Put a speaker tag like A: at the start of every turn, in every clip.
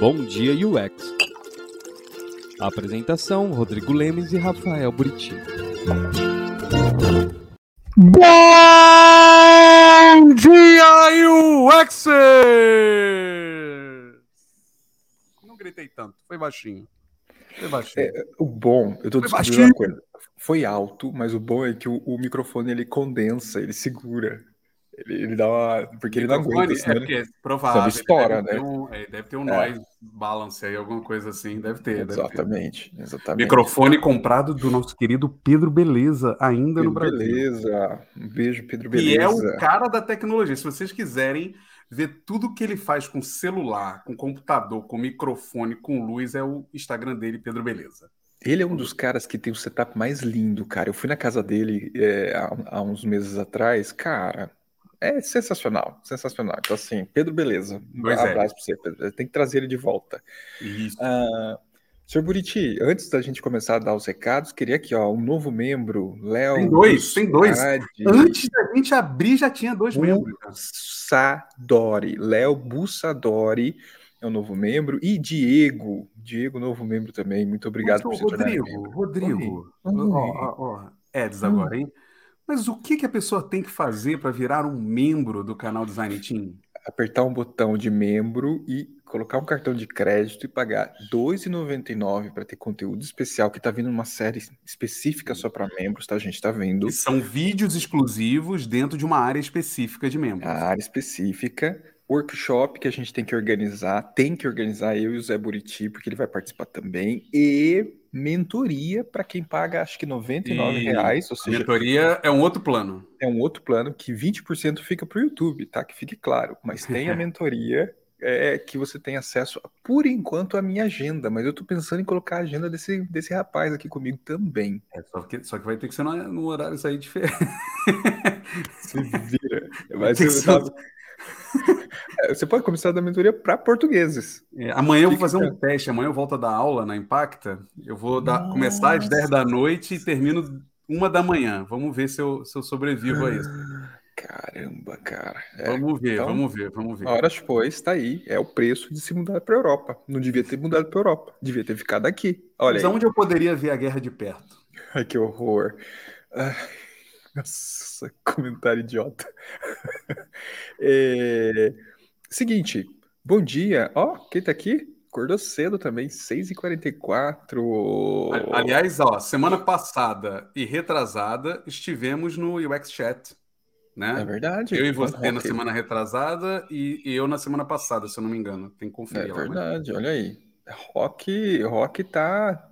A: Bom Dia UX. Apresentação: Rodrigo Lemes e Rafael Buriti.
B: Bom dia, UX! Não gritei tanto, foi baixinho. Foi baixinho.
C: É, o bom, eu tô
B: Foi
C: descobrindo uma coisa. Foi alto, mas o bom é que o, o microfone ele condensa, ele segura. Ele, ele dá uma. Porque ele não aguenta,
B: é
C: senão ele-
B: porque é provável.
C: estoura,
B: deve
C: né?
B: Ter um, é, deve ter um
C: É.
B: noise balance aí, alguma coisa assim. Deve ter. Deve ter.
C: Exatamente, exatamente.
B: Microfone comprado do nosso querido Pedro Beleza, ainda no
C: Pedro,
B: Brasil.
C: Beleza. Um beijo, Pedro Beleza.
B: é o cara da tecnologia. Se vocês quiserem ver tudo que ele faz com celular, com computador, com microfone, com luz, é o Instagram dele, Pedro Beleza.
C: Ele é um dos caras que tem o setup mais lindo, cara. Eu fui na casa dele é, há, há uns meses atrás, cara. É sensacional, sensacional. Então, assim, Pedro Beleza. Um
B: Pois é.
C: abraço pra você, Pedro. Tem que trazer ele de volta.
B: Isso.
C: Ah, Senhor Buriti, antes da gente começar a dar os recados, queria aqui, ó, um novo membro, Léo.
B: Tem dois, tem dois. Antes da gente abrir, já tinha dois membros.
C: Bussadori. Léo Bussadori é um novo membro. E Diego. Diego, novo membro também. Muito obrigado
B: Mas,
C: por tornar
B: Rodrigo,
C: membro.
B: Rodrigo,
C: oi.
B: ó, ó, ó, Eds agora, hein? Mas o que, que a pessoa tem que fazer para virar um membro do canal Design Team?
C: Apertar um botão de membro e colocar um cartão de crédito e pagar R$ 2,99 para ter conteúdo especial que está vindo numa série específica só para membros, tá? A gente está vendo.
B: Que são vídeos exclusivos dentro de uma área específica de membros.
C: a área específica, workshop que a gente tem que organizar, tem que organizar eu e o Zé Buriti, porque ele vai participar também, e mentoria para quem paga acho que R$ 99
B: E
C: reais, ou seja,
B: mentoria é um outro plano.
C: é um outro plano que 20% fica para o YouTube, tá? Que fique claro, mas tem a mentoria é, que você tem acesso, por enquanto, à minha agenda, mas eu tô pensando em colocar a agenda desse, desse rapaz aqui comigo também.
B: É, só, que, só que vai ter que ser no, no horário aí diferente.
C: Se vira.
B: Que
C: eu tava- Você pode começar a dar mentoria para portugueses.
B: É, amanhã eu vou fazer um teste. Amanhã eu volto a dar aula na Impacta. Eu vou dar- começar às
C: Nossa.
B: 10 da noite e termino uma da manhã. Vamos ver se eu, se eu sobrevivo a isso.
C: Caramba, cara. É,
B: Vamos ver,
C: então,
B: vamos ver, vamos ver.
C: horas depois, está aí. É o preço de se mudar para Europa. Não devia ter mudado para Europa. Devia ter ficado aqui. Olha
B: Mas
C: aí.
B: aonde eu poderia ver a guerra de perto?
C: Ai, que horror. Ai, nossa, comentário idiota. É, seguinte, bom dia. Ó, quem tá aqui? Acordou cedo também, 6h44.
B: A- Aliás, ó, semana passada e retrasada estivemos no UX Chat, né?
C: É verdade.
B: Eu e você na semana retrasada e, e eu na semana passada, se eu não me engano. Tem que conferir
C: É
B: lá. mas-
C: verdade, olha aí. Rock, rock tá.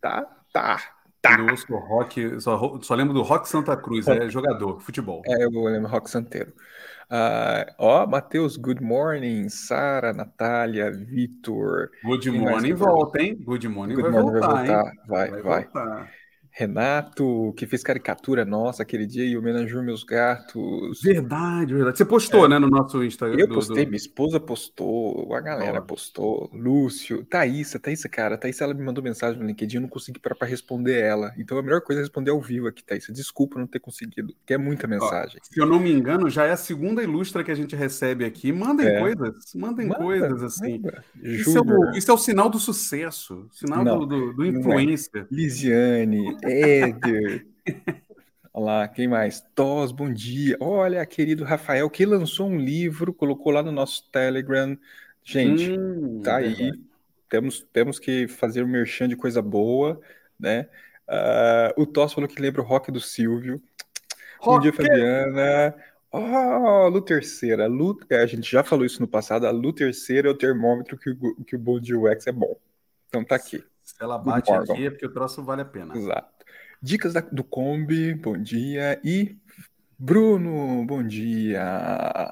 C: Tá, tá, tá.
B: Eu ouço rock, só, só lembro do Rock Santa Cruz, é jogador, futebol.
C: É, eu lembro Rock Santeiro. Ah, ó, Matheus, good morning. Sara, Natália, Vitor.
B: Good Morning
C: vai?
B: volta, hein? Good Morning
C: Good
B: vai
C: morning
B: voltar,
C: vai
B: hein?
C: voltar. Vai, vai.
B: voltar.
C: Renato, que fez caricatura nossa aquele dia e homenageou meus gatos.
B: Verdade, verdade. Você postou, né, no nosso Instagram.
C: Eu
B: do-
C: postei,
B: do-
C: minha esposa postou, a galera
B: Ó.
C: postou, Lúcio, Thaísa, Thaísa, cara, Thaísa, ela me mandou mensagem no LinkedIn, eu não consegui parar pra responder ela. Então a melhor coisa é responder ao vivo aqui, Thaísa. Desculpa não ter conseguido, porque é muita mensagem.
B: Se eu não me engano, já é a segunda ilustra que a gente recebe aqui. Mandem
C: É.
B: coisas, mandem
C: Manda,
B: coisas assim.
C: manda.
B: Isso é, o, isso é o sinal do sucesso, sinal
C: Não,
B: do, do, do
C: é.
B: influencer.
C: Lisiane, Éder. Olha lá, quem mais? Tos, bom dia. Olha, querido Rafael, que lançou um livro, colocou lá no nosso Telegram. Gente,
B: Hum,
C: tá aí.
B: verdade.
C: Temos, temos que fazer um merchan de coisa boa, né? Ah, o Tos falou que lembra o rock do Silvio. Bom dia,
B: Rock!
C: Fabiana. Oh, Lu terceira. Lu, é, a gente já falou isso no passado. A Lu terceira é o termômetro que, o- que o Bom Dia UX é bom. Então tá aqui.
B: Se ela bate aqui é porque o troço vale a pena.
C: Exato. Dicas da- do Kombi, bom dia. E Bruno, bom dia.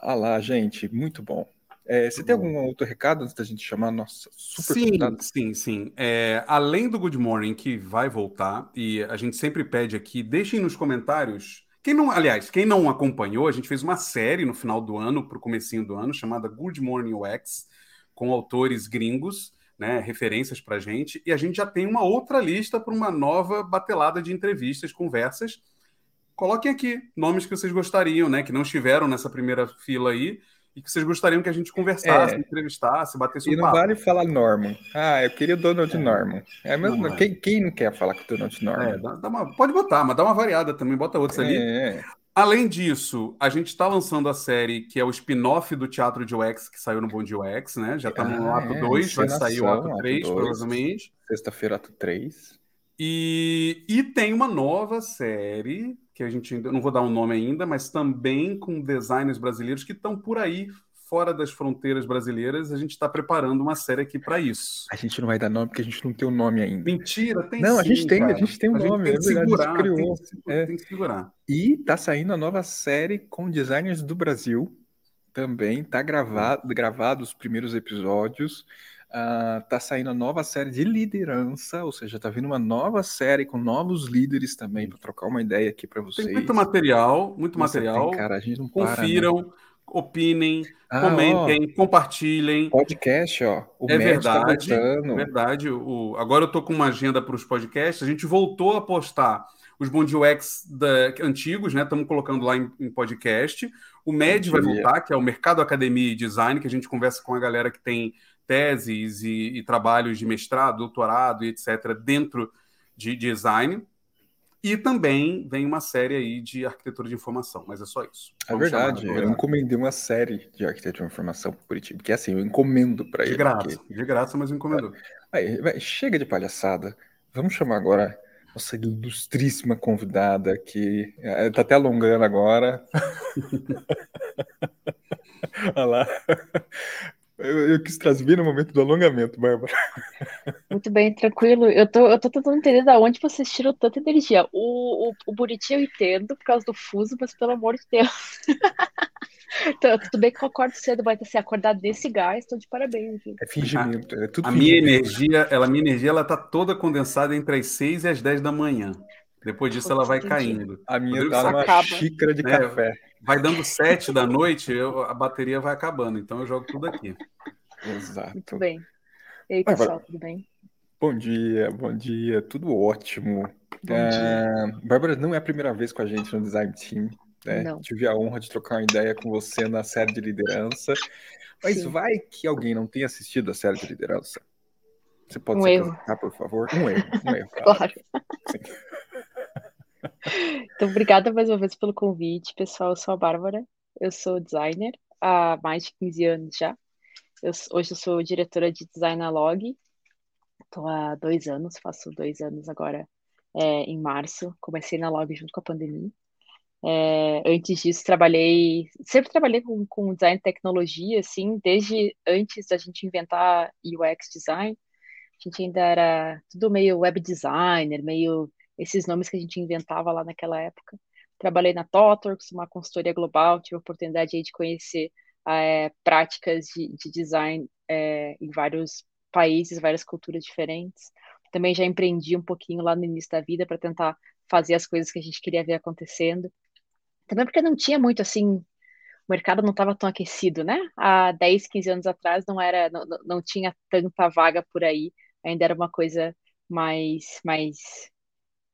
C: Olá, gente, muito bom. É, você
B: Muito
C: tem
B: bom.
C: algum outro recado antes da gente chamar a nossa super
B: Sim,
C: convidada?
B: sim, sim. É, além do Good Morning, que vai voltar, e a gente sempre pede aqui, deixem nos comentários. Quem não, aliás, quem não acompanhou, a gente fez uma série no final do ano, para o comecinho do ano, chamada Good Morning UX, com autores gringos, né, referências para a gente, e a gente já tem uma outra lista para uma nova batelada de entrevistas, conversas. Coloquem aqui nomes que vocês gostariam, né, que não estiveram nessa primeira fila aí, e que vocês gostariam que a gente conversasse,
C: É.
B: entrevistasse, batesse
C: E
B: um
C: não
B: papo.
C: vale falar Norman. Ah, eu queria o Donald Norman. É mesmo,
B: Não é.
C: quem, quem não quer falar com o Donald
B: É,
C: Norman?
B: dá- dá uma- pode botar, mas dá uma variada também, bota outros ali.
C: É,
B: Além disso, a gente está lançando a série que é o spin-off do Teatro de UX, que saiu no Bom de UX, né? Já estamos no
C: Ah,
B: ato
C: é,
B: 2, vai sair o ato
C: ato
B: 3,
C: dois.
B: provavelmente.
C: sexta-feira, ato 3.
B: E, e tem uma nova série, que a gente ainda não vou dar um nome ainda, mas também com designers brasileiros que estão por aí, fora das fronteiras brasileiras. A gente está preparando uma série aqui para isso.
C: A gente não vai dar nome porque a gente não tem o nome ainda.
B: Mentira, tem
C: Não, a
B: sim,
C: gente tem, a
B: cara.
C: gente tem um
B: A
C: nome,
B: tem
C: é verdade, a
B: segurar,
C: criou.
B: tem que se-
C: É.
B: tem que segurar.
C: E tá saindo a nova série com designers do Brasil. Também tá gravado, gravado os primeiros episódios. Ah, tá saindo a nova série de liderança, ou seja, tá vindo uma nova série com novos líderes também para trocar uma ideia aqui para vocês.
B: Tem muito material, muito
C: Você
B: material.
C: tem, cara, a gente não para, né?
B: Opinem,
C: Ah,
B: comentem, compartilhem.
C: ó, podcast, ó. O
B: É
C: tá
B: verdade, é
C: voltando.
B: verdade. O, agora eu tô com uma agenda para os podcasts. A gente voltou a postar os UX da- antigos, né? Estamos colocando lá em, em podcast. O MED vai
C: Bom
B: voltar, que é o Mercado Academia e Design, que a gente conversa com a galera que tem teses e, e trabalhos de mestrado, doutorado e etc. dentro de design. E também vem uma série aí de arquitetura de informação, mas é só isso.
C: É
B: Vamos
C: verdade,
B: de
C: eu encomendei uma série de arquitetura de informação para Curitiba, porque assim, eu encomendo para
B: De
C: ele.
B: graça,
C: porque-
B: de graça, mas encomendou.
C: Vai, vai, chega de palhaçada. Vamos chamar agora nossa ilustríssima convidada que eh, tá até alongando agora. Olha lá. Eu, eu quis trazer no momento do alongamento, Bárbara.
D: Muito bem, tranquilo. Eu tô, eu tô tentando entender da onde vocês tiram tanta energia. O, o, o Buriti eu entendo por causa do fuso, mas pelo amor de Deus. Então, tudo bem que eu acordo cedo, mas assim, acordar desse gás, tô de parabéns. viu?
C: É fingimento, é tudo
B: A minha
C: fingimento.
B: energia, ela, a minha energia, ela tá toda condensada entre as 6 e as 10 da manhã. Depois disso, ela vai
D: Entendi.
B: caindo.
C: A minha
B: Rodrigo
C: tá
D: acaba.
C: xícara de
B: É.
C: café.
B: Vai dando 7 da noite, eu- a bateria vai acabando. Então eu jogo tudo aqui.
C: Exato.
D: Muito bem. E aí,
C: Bárbara.
D: pessoal, tudo bem?
C: Bom dia, bom dia, tudo ótimo.
D: Bom
C: Ah, Bárbara não é a primeira vez com a gente no Design Team. né?
D: Não.
C: Tive a honra de trocar uma ideia com você na série de liderança. Mas
D: Sim.
C: vai que alguém não tenha assistido a série de liderança. Você pode
D: Um
C: se
D: erro.
C: apresentar, por favor? Um erro, um erro.
D: Claro.
C: Sim.
D: Então, obrigada mais uma vez pelo convite, pessoal. Eu sou a Bárbara, eu sou designer há mais de 15 anos já. Eu hoje eu sou diretora de design na Log. Estou há dois anos, faço dois anos agora é, em março. Comecei na Log junto com a pandemia. É, antes disso, trabalhei, sempre trabalhei com, com design e tecnologia, assim, desde antes da gente inventar UX design. A gente ainda era tudo meio web designer, meio esses nomes que a gente inventava lá naquela época. Trabalhei na Totworks, uma consultoria global, tive a oportunidade de conhecer é, práticas de, de design é, em vários países, várias culturas diferentes. Também já empreendi um pouquinho lá no início da vida para tentar fazer as coisas que a gente queria ver acontecendo. Também porque não tinha muito assim, o mercado não estava tão aquecido, né? Há 10, 15 anos atrás não era, não- não tinha tanta vaga por aí, ainda era uma coisa mais, mais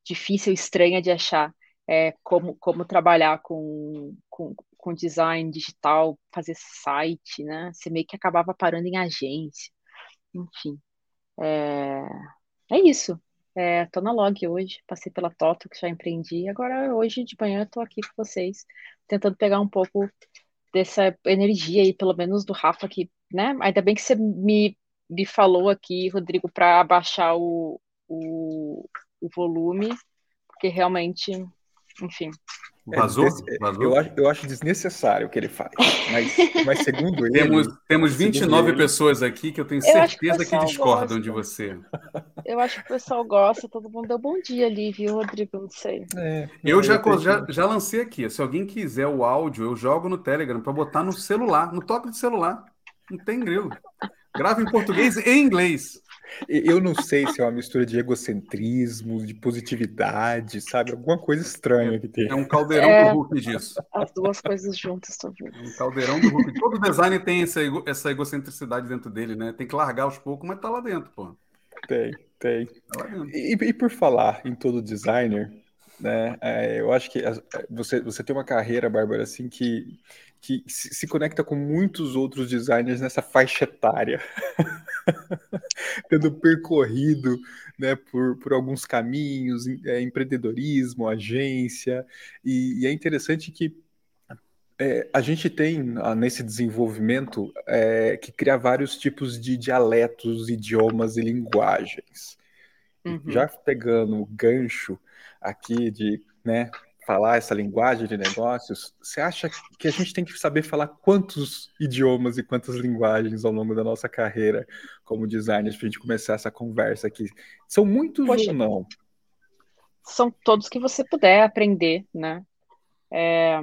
D: difícil, estranha de achar é, como, como trabalhar com, com, com design digital, fazer site, né? Você meio que acabava parando em agência, enfim. É, é isso. É, tô na Log hoje, passei pela Toto, que já empreendi. Agora, hoje de manhã, tô aqui com vocês, tentando pegar um pouco dessa energia aí, pelo menos do Rafa, que, né? Ainda bem que você me, me falou aqui, Rodrigo, para abaixar o, o, o volume, porque realmente, enfim,
B: Vazou?
C: É,
B: Vazou?
C: Eu acho, eu acho desnecessário o que ele faz. Mas, mas segundo ele.
B: Temos, temos
C: segundo
B: 29
C: ele-
B: pessoas aqui que eu tenho
D: Eu acho que
B: certeza que, discordam
D: gosta.
B: de você.
D: eu acho que o pessoal gosta, todo mundo deu bom dia ali, viu, Rodrigo? Não sei.
C: É,
B: Eu já, já, já lancei aqui. Se alguém quiser o áudio, eu jogo no Telegram para botar no celular, no toque de celular. Não tem grilo. Grava em português e em inglês.
C: Eu não sei se é uma mistura de egocentrismo, de positividade, sabe? Alguma coisa estranha que tem.
B: É um caldeirão
D: É.
B: do Hulk disso.
D: As duas coisas juntas, talvez.
B: É um caldeirão do Hulk. Todo design tem essa, ego- essa egocentricidade dentro dele, né? Tem que largar aos poucos, mas tá lá dentro, pô.
C: Tem, tem.
B: Tá lá dentro.
C: E, e por falar em todo designer, né? é, eu acho que você, você tem uma carreira, Bárbara, assim, que que se conecta com muitos outros designers nessa faixa etária, tendo percorrido né, por, por alguns caminhos, é, empreendedorismo, agência, e, e é interessante que é, a gente tem ah, nesse desenvolvimento é, que criar vários tipos de dialetos, idiomas e linguagens. Uhum. Já pegando o gancho aqui de né, falar essa linguagem de negócios, você acha que a gente tem que saber falar quantos idiomas e quantas linguagens ao longo da nossa carreira como designer para a gente começar essa conversa aqui? São muitos Poxa, ou não?
D: São todos que você puder aprender, né? É,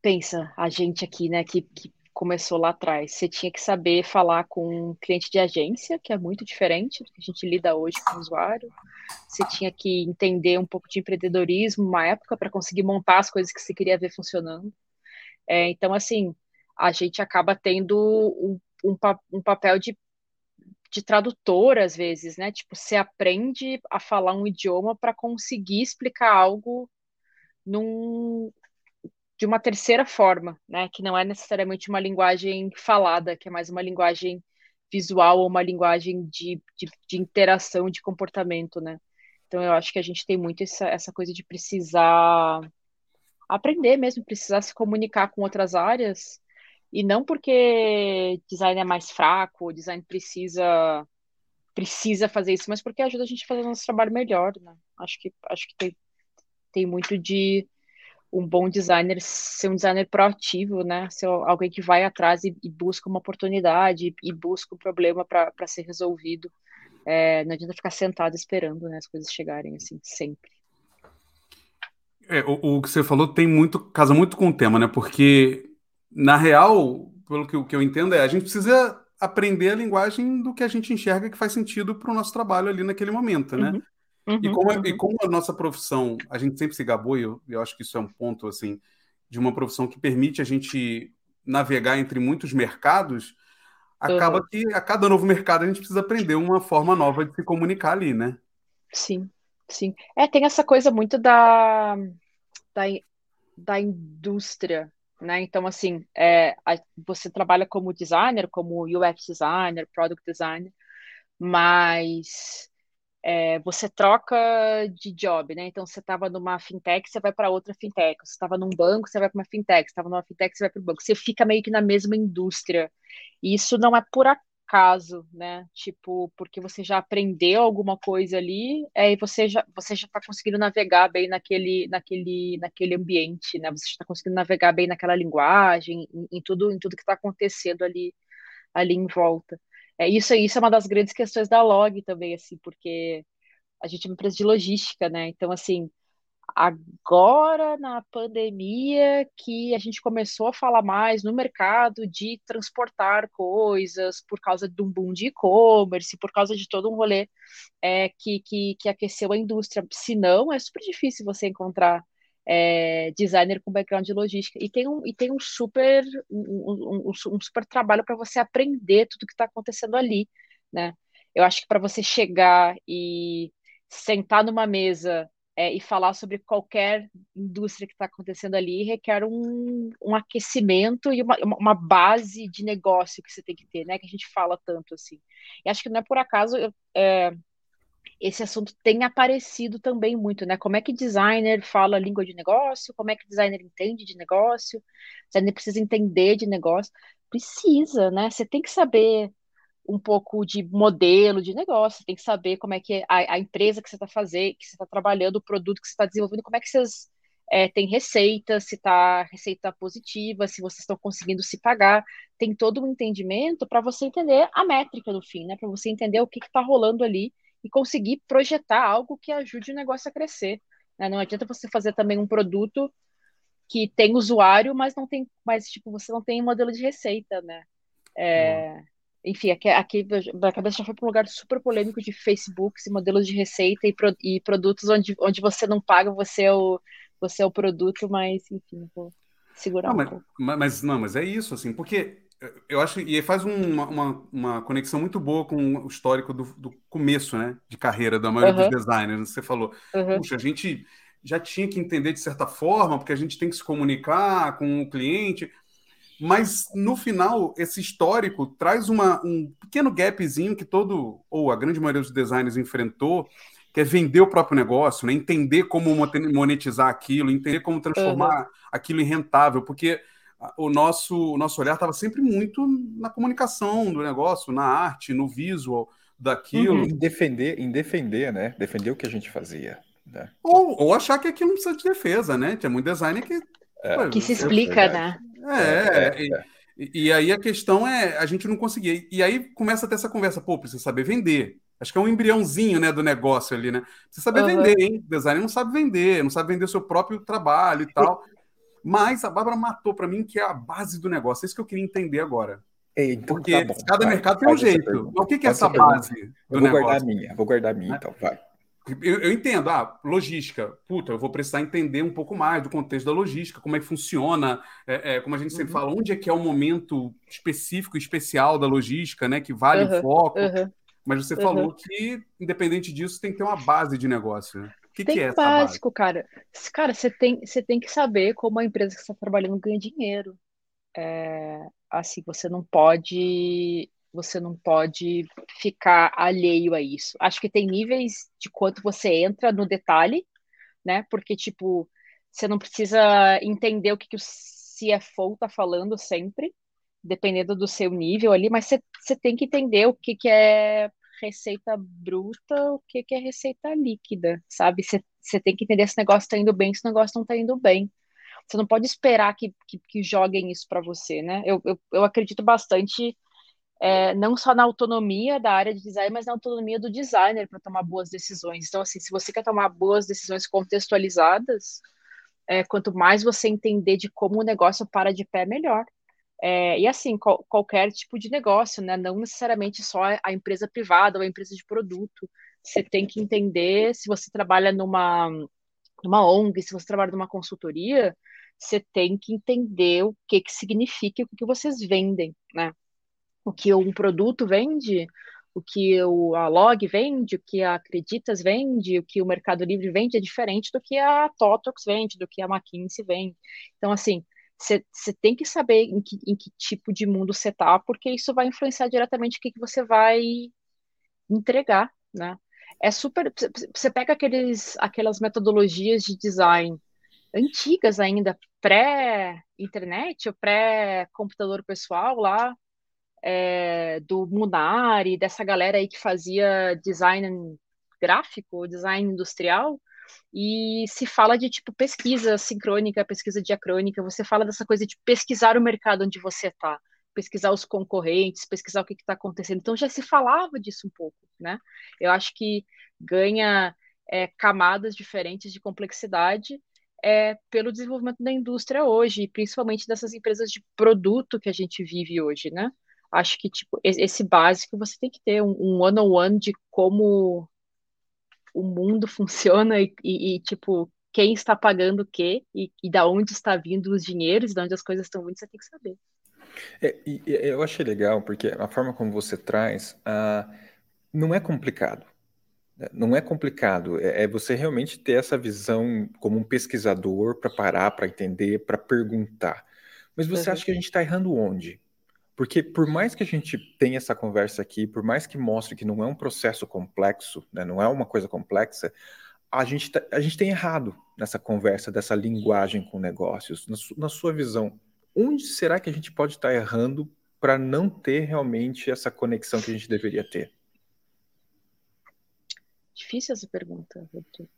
D: pensa, a gente aqui, né, que, que começou lá atrás, você tinha que saber falar com um cliente de agência, que é muito diferente do que a gente lida hoje com o usuário. Você tinha que entender um pouco de empreendedorismo, uma época, para conseguir montar as coisas que você queria ver funcionando. É, então, assim, a gente acaba tendo um, um, um papel de, de tradutor, às vezes, né? Tipo, você aprende a falar um idioma para conseguir explicar algo num, de uma terceira forma, né, que não é necessariamente uma linguagem falada, que é mais uma linguagem visual ou uma linguagem de, de, de interação, de comportamento, né. Então eu acho que a gente tem muito essa, essa coisa de precisar aprender mesmo, precisar se comunicar com outras áreas, e não porque design é mais fraco, design precisa precisa fazer isso, mas porque ajuda a gente a fazer o nosso trabalho melhor, né? Acho que acho que tem, tem muito de um bom designer ser um designer proativo, né? Ser alguém que vai atrás e, e busca uma oportunidade e busca um problema para ser resolvido. É, não adianta ficar sentado esperando né, as coisas chegarem assim, sempre.
B: É, o, o, que você falou tem muito, casa muito com o tema, né? Porque, na real, pelo que, que eu entendo, é a gente precisa aprender a linguagem do que a gente enxerga que faz sentido para o nosso trabalho ali naquele momento, né? Uhum. Uhum, e, como, uhum. e como a nossa profissão, a gente sempre se gabou, e eu, eu acho que isso é um ponto, assim, de uma profissão que permite a gente navegar entre muitos mercados, acaba uhum. que a cada novo mercado a gente precisa aprender uma forma nova de se comunicar ali, né?
D: Sim, sim. É, tem essa coisa muito da, da, da indústria, né? Então, assim, é, a, você trabalha como designer, como UX designer, product designer, mas é, você troca de job, né? Então, você estava numa fintech, você vai para outra fintech. Você estava num banco, você vai para uma fintech. Você estava numa fintech, você vai para o banco. Você fica meio que na mesma indústria. E isso não é por acaso, né? Tipo, porque você já aprendeu alguma coisa ali, é, e você já você já está conseguindo navegar bem naquele naquele naquele ambiente, né? Você está conseguindo navegar bem naquela linguagem, em, em tudo em tudo que está acontecendo ali ali em volta. É, isso, isso é uma das grandes questões da log também, assim, porque a gente é uma empresa de logística, né? Então, assim, agora na pandemia que a gente começou a falar mais no mercado de transportar coisas por causa de um boom de e-commerce, por causa de todo um rolê é, que, que, que aqueceu a indústria. Se não, é super difícil você encontrar é, designer com background de logística e tem um, e tem um super um, um, um super trabalho para você aprender tudo que está acontecendo ali, né? Eu acho que para você chegar e sentar numa mesa é, e falar sobre qualquer indústria que está acontecendo ali requer um, um aquecimento e uma, uma base de negócio que você tem que ter, né? Que a gente fala tanto assim. E acho que não é por acaso. Eu, é, esse assunto tem aparecido também muito, né? Como é que designer fala língua de negócio? Como é que designer entende de negócio? Designer precisa entender de negócio? Precisa, né? Você tem que saber um pouco de modelo de negócio, tem que saber como é que é a, a empresa que você está fazendo, que você está trabalhando, o produto que você está desenvolvendo, como é que vocês é, têm receita, se está receita positiva, se vocês estão conseguindo se pagar, tem todo um entendimento para você entender a métrica no fim, né? Para você entender o que está rolando ali e conseguir projetar algo que ajude o negócio a crescer. Né? Não adianta você fazer também um produto que tem usuário, mas não tem, mas tipo você não tem modelo de receita, né? É, enfim, aqui, aqui a cabeça já foi para um lugar super polêmico de Facebooks e modelos de receita e, pro, e produtos onde, onde você não paga, você é o você é o produto, mas enfim, vou segurar
B: não,
D: um
B: mas. Mas não, mas é isso assim, porque eu acho e faz uma, uma, uma, conexão muito boa com o histórico do, do começo, né, de carreira da maioria uhum. dos designers. Você falou, uhum. puxa, a gente já tinha que entender de certa forma, porque a gente tem que se comunicar com o cliente. Mas no final, esse histórico traz uma, um pequeno gapzinho que todo, ou a grande maioria dos designers enfrentou, que é vender o próprio negócio, né? entender como monetizar aquilo, entender como transformar uhum. aquilo em rentável, porque o nosso, o nosso olhar estava sempre muito na comunicação do negócio, na arte, no visual daquilo.
C: Uhum. Em defender, em defender, né? Defender o que a gente fazia. Né?
B: Ou, ou achar que aquilo não precisa de defesa, né? Tinha muito designer que.
D: É, que se explica, né?
B: É, é, é, e, e, aí a questão é, a gente não conseguia. E aí começa a ter essa conversa, pô, precisa saber vender. Acho que é um embriãozinho, né, do negócio ali, né? Precisa saber uhum. vender, hein? O designer não sabe vender, não sabe vender seu próprio trabalho e tal. Mas a Bárbara matou para mim que é a base do negócio. É isso que eu queria entender agora.
C: então,
B: Porque tá cada vai, mercado tem um jeito. Mas o que, que é essa base do
C: eu vou negócio? guardar a minha, vou guardar a minha, então, vai.
B: Eu, eu, entendo, ah, logística. Puta, eu vou precisar entender um pouco mais do contexto da logística, como é que funciona, é, é, como a gente sempre uhum. fala, onde é que é o momento específico, especial da logística, né? Que vale uhum. o foco. Uhum. Mas você uhum. falou que, independente disso, tem que ter uma base de negócio. Né? Que,
D: tem
B: que é
D: básico, cara. Cara, você tem, você tem que saber como a empresa que você está trabalhando ganha dinheiro. É, assim, você não pode você não pode ficar alheio a isso. Acho que tem níveis de quanto você entra no detalhe, né? Porque, tipo, você não precisa entender o que, que o CFO tá falando sempre, dependendo do seu nível ali, mas você, você tem que entender o que, que é receita bruta, o que, que é receita líquida, sabe? Você, tem que entender se o negócio está indo bem, se o negócio não está indo bem. Você não pode esperar que, que, que joguem isso para você, né? Eu, eu, eu acredito bastante, é, não só na autonomia da área de design, mas na autonomia do designer para tomar boas decisões. Então, assim, se você quer tomar boas decisões contextualizadas, é, quanto mais você entender de como o negócio para de pé, melhor. É, e assim, qual, qualquer tipo de negócio, né? Não necessariamente só a empresa privada ou a empresa de produto. Você tem que entender se você trabalha numa, numa ONG, se você trabalha numa consultoria, você tem que entender o que, que significa o que, que vocês vendem, né? O que um produto vende, o que o, a Log vende, o que a Acreditas vende, o que o Mercado Livre vende é diferente do que a Totox vende, do que a McKinsey vende. Então, assim, você tem que saber em que, em que, tipo de mundo você tá, porque isso vai influenciar diretamente o que, que você vai entregar, né? É super. Você pega aqueles, aquelas metodologias de design antigas ainda, pré-internet ou pré-computador pessoal lá, é, do Munari, dessa galera aí que fazia design gráfico, design industrial, e se fala de tipo pesquisa sincrônica, pesquisa diacrônica, você fala dessa coisa de pesquisar o mercado onde você está, pesquisar os concorrentes, pesquisar o que está acontecendo. Então já se falava disso um pouco, né? Eu acho que ganha é, camadas diferentes de complexidade é, pelo desenvolvimento da indústria hoje, principalmente dessas empresas de produto que a gente vive hoje, né? Acho que tipo esse básico você tem que ter um, um one on one de como o mundo funciona e, e, e, tipo, quem está pagando o quê e, e da onde está vindo os dinheiros, de onde as coisas estão vindo, você tem que saber.
C: É, e, eu achei legal, porque a forma como você traz uh, não é complicado. Né? Não é complicado, é, é você realmente ter essa visão como um pesquisador para parar, para entender, para perguntar. Mas você uhum. acha que a gente está errando onde? Porque por mais que a gente tenha essa conversa aqui, por mais que mostre que não é um processo complexo, né, não é uma coisa complexa, a gente, tá, a gente tem errado nessa conversa, dessa linguagem com negócios. Na, su, na sua visão, onde será que a gente pode estar errando para não ter realmente essa conexão que a gente deveria ter?
D: Difícil essa pergunta, Rodrigo.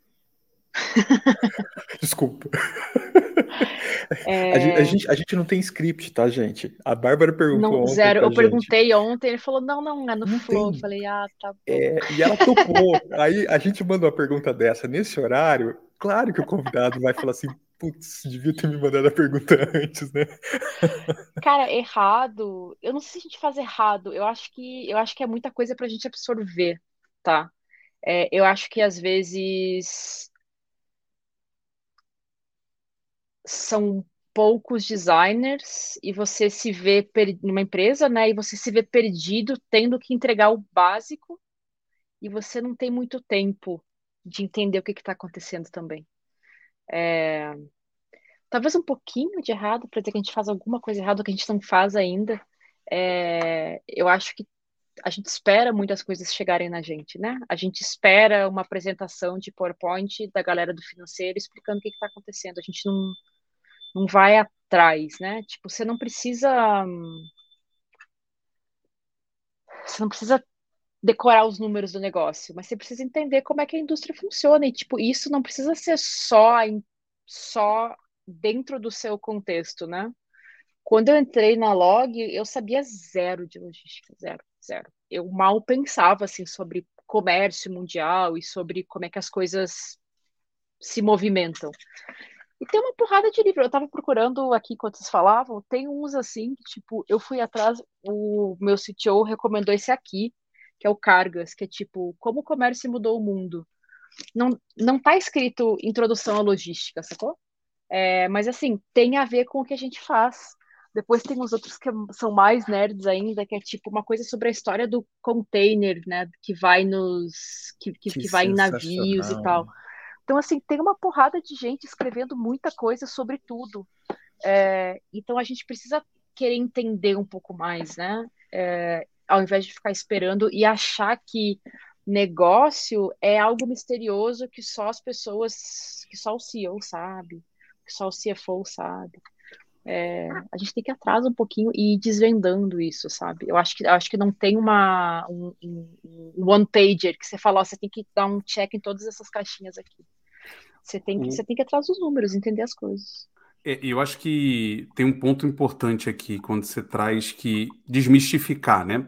C: Desculpa. É... A, gente, a, gente, a, gente, não tem script, tá, gente? A Bárbara perguntou
D: não,
C: ontem.
D: Zero. Eu
C: gente.
D: perguntei ontem, ele falou: não, não, é no não flow. Eu falei, ah, tá bom.
C: É, e ela topou. Aí a gente manda uma pergunta dessa nesse horário. Claro que o convidado vai falar assim: putz, devia ter me mandado a pergunta antes, né?
D: Cara, errado. Eu não sei se a gente faz errado. Eu acho que eu acho que é muita coisa pra gente absorver, tá? É, eu acho que às vezes são poucos designers e você se vê numa empresa, né? E você se vê perdido tendo que entregar o básico e você não tem muito tempo de entender o que está acontecendo também. É... talvez um pouquinho de errado, para dizer que a gente faz alguma coisa errada que a gente não faz ainda. É, eu acho que a gente espera muitas coisas chegarem na gente, né? A gente espera uma apresentação de PowerPoint da galera do financeiro explicando o que está acontecendo. A gente não, não vai atrás, né? Tipo, você não precisa. Você não precisa decorar os números do negócio, mas você precisa entender como é que a indústria funciona. E, tipo, isso não precisa ser só, só dentro do seu contexto, né? Quando eu entrei na Log, eu sabia zero de logística, zero, zero. Eu mal pensava assim sobre comércio mundial e sobre como é que as coisas se movimentam. E tem uma porrada de livro. Eu estava procurando aqui enquanto vocês falavam, tem uns assim que, tipo, eu fui atrás, o meu CTO recomendou esse aqui, que é o Cargas, que é tipo, como o comércio mudou o mundo. Não, não tá escrito introdução à logística, sacou? É, mas assim, tem a ver com o que a gente faz. Depois tem os outros que são mais nerds ainda, que é tipo uma coisa sobre a história do container, né? Que vai nos. que, que, que, que vai em navios e tal. Então, assim, tem uma porrada de gente escrevendo muita coisa sobre tudo. É, então a gente precisa querer entender um pouco mais, né? É, ao invés de ficar esperando e achar que negócio é algo misterioso que só as pessoas, que só o CEO sabe, que só o CFO sabe. É, a gente tem que atrás um pouquinho e ir desvendando isso, sabe? Eu acho que, eu acho que não tem uma um, um, um one pager que você fala, ó, você tem que dar um check em todas essas caixinhas aqui. Você tem que, você tem que ir atrás dos números, entender as coisas.
B: É, eu acho que tem um ponto importante aqui quando você traz que desmistificar, né?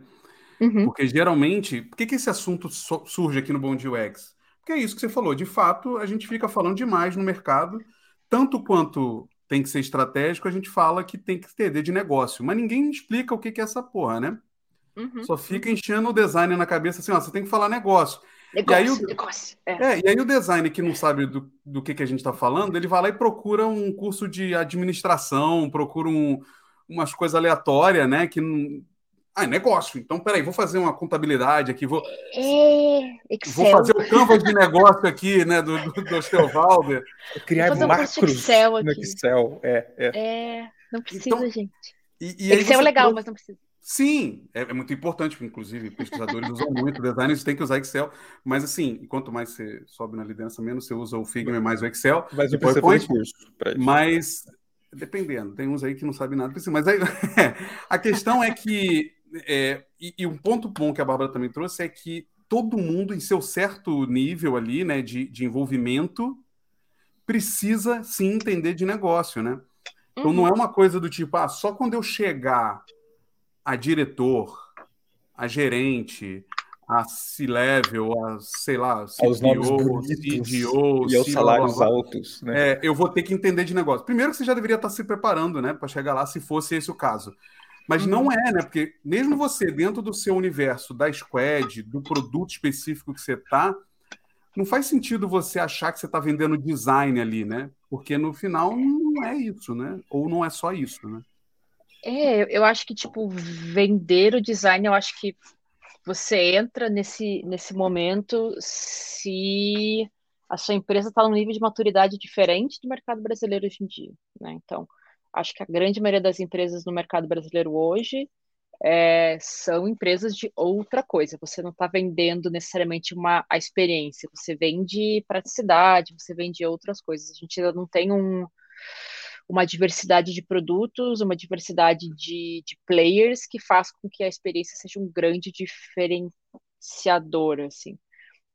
B: Uhum. Porque geralmente, por que, que esse assunto surge aqui no Bom Dia UX? Porque é isso que você falou. De fato, a gente fica falando demais no mercado, tanto quanto tem que ser estratégico, a gente fala que tem que entender de negócio. Mas ninguém explica o que é essa porra, né? Uhum, Só fica uhum. enchendo o design na cabeça assim, ó, você tem que falar negócio.
D: Negócio,
B: e aí o,
D: negócio.
B: É. é. e aí o design que não sabe do, do que, que a gente está falando, ele vai lá e procura um curso de administração, procura um, umas coisas aleatórias, né? Que não, ah, é negócio. Então, peraí, vou fazer uma contabilidade aqui, vou,
D: é,
B: vou fazer o canvas de negócio aqui, né, do, do, do Osteovalder.
C: Criar um macros Excel aqui. no Excel. É,
D: é. é não precisa, então, gente. E, e Excel é legal, mas não precisa.
B: Sim, é, é, muito importante, inclusive, pesquisadores usam muito, designers têm que usar Excel, mas assim, quanto mais você sobe na liderança, menos você usa o Figma e mais o Excel.
C: Mas o PowerPoint, curso
B: Mas, dependendo, tem uns aí que não sabem nada, mas aí, a questão é que é, e, e, um ponto bom que a Bárbara também trouxe é que todo mundo, em seu certo nível ali, né, de, de envolvimento, precisa sim entender de negócio, né? Então não é uma coisa do tipo, ah, só quando eu chegar a diretor, a gerente, a C-level, a, sei lá,
C: CPO, CDO, e aos salários blá, blá, altos,
B: né? É, eu vou ter que entender de negócio. Primeiro que você já deveria estar se preparando, né, para chegar lá, se fosse esse o caso. Mas não uhum. é, né? Porque mesmo você, dentro do seu universo, da squad, do produto específico que você está, não faz sentido você achar que você está vendendo design ali, né? Porque no final não é isso, né? Ou não é só isso, né?
D: É, eu acho que, tipo, vender o design, eu acho que você entra nesse, nesse momento se a sua empresa está num nível de maturidade diferente do mercado brasileiro hoje em dia, né? Então, acho que a grande maioria das empresas no mercado brasileiro hoje é, são empresas de outra coisa. Você não está vendendo necessariamente uma, a experiência, você vende praticidade, você vende outras coisas. A gente ainda não tem um, uma diversidade de produtos, uma diversidade de, de players que faz com que a experiência seja um grande diferenciador, assim.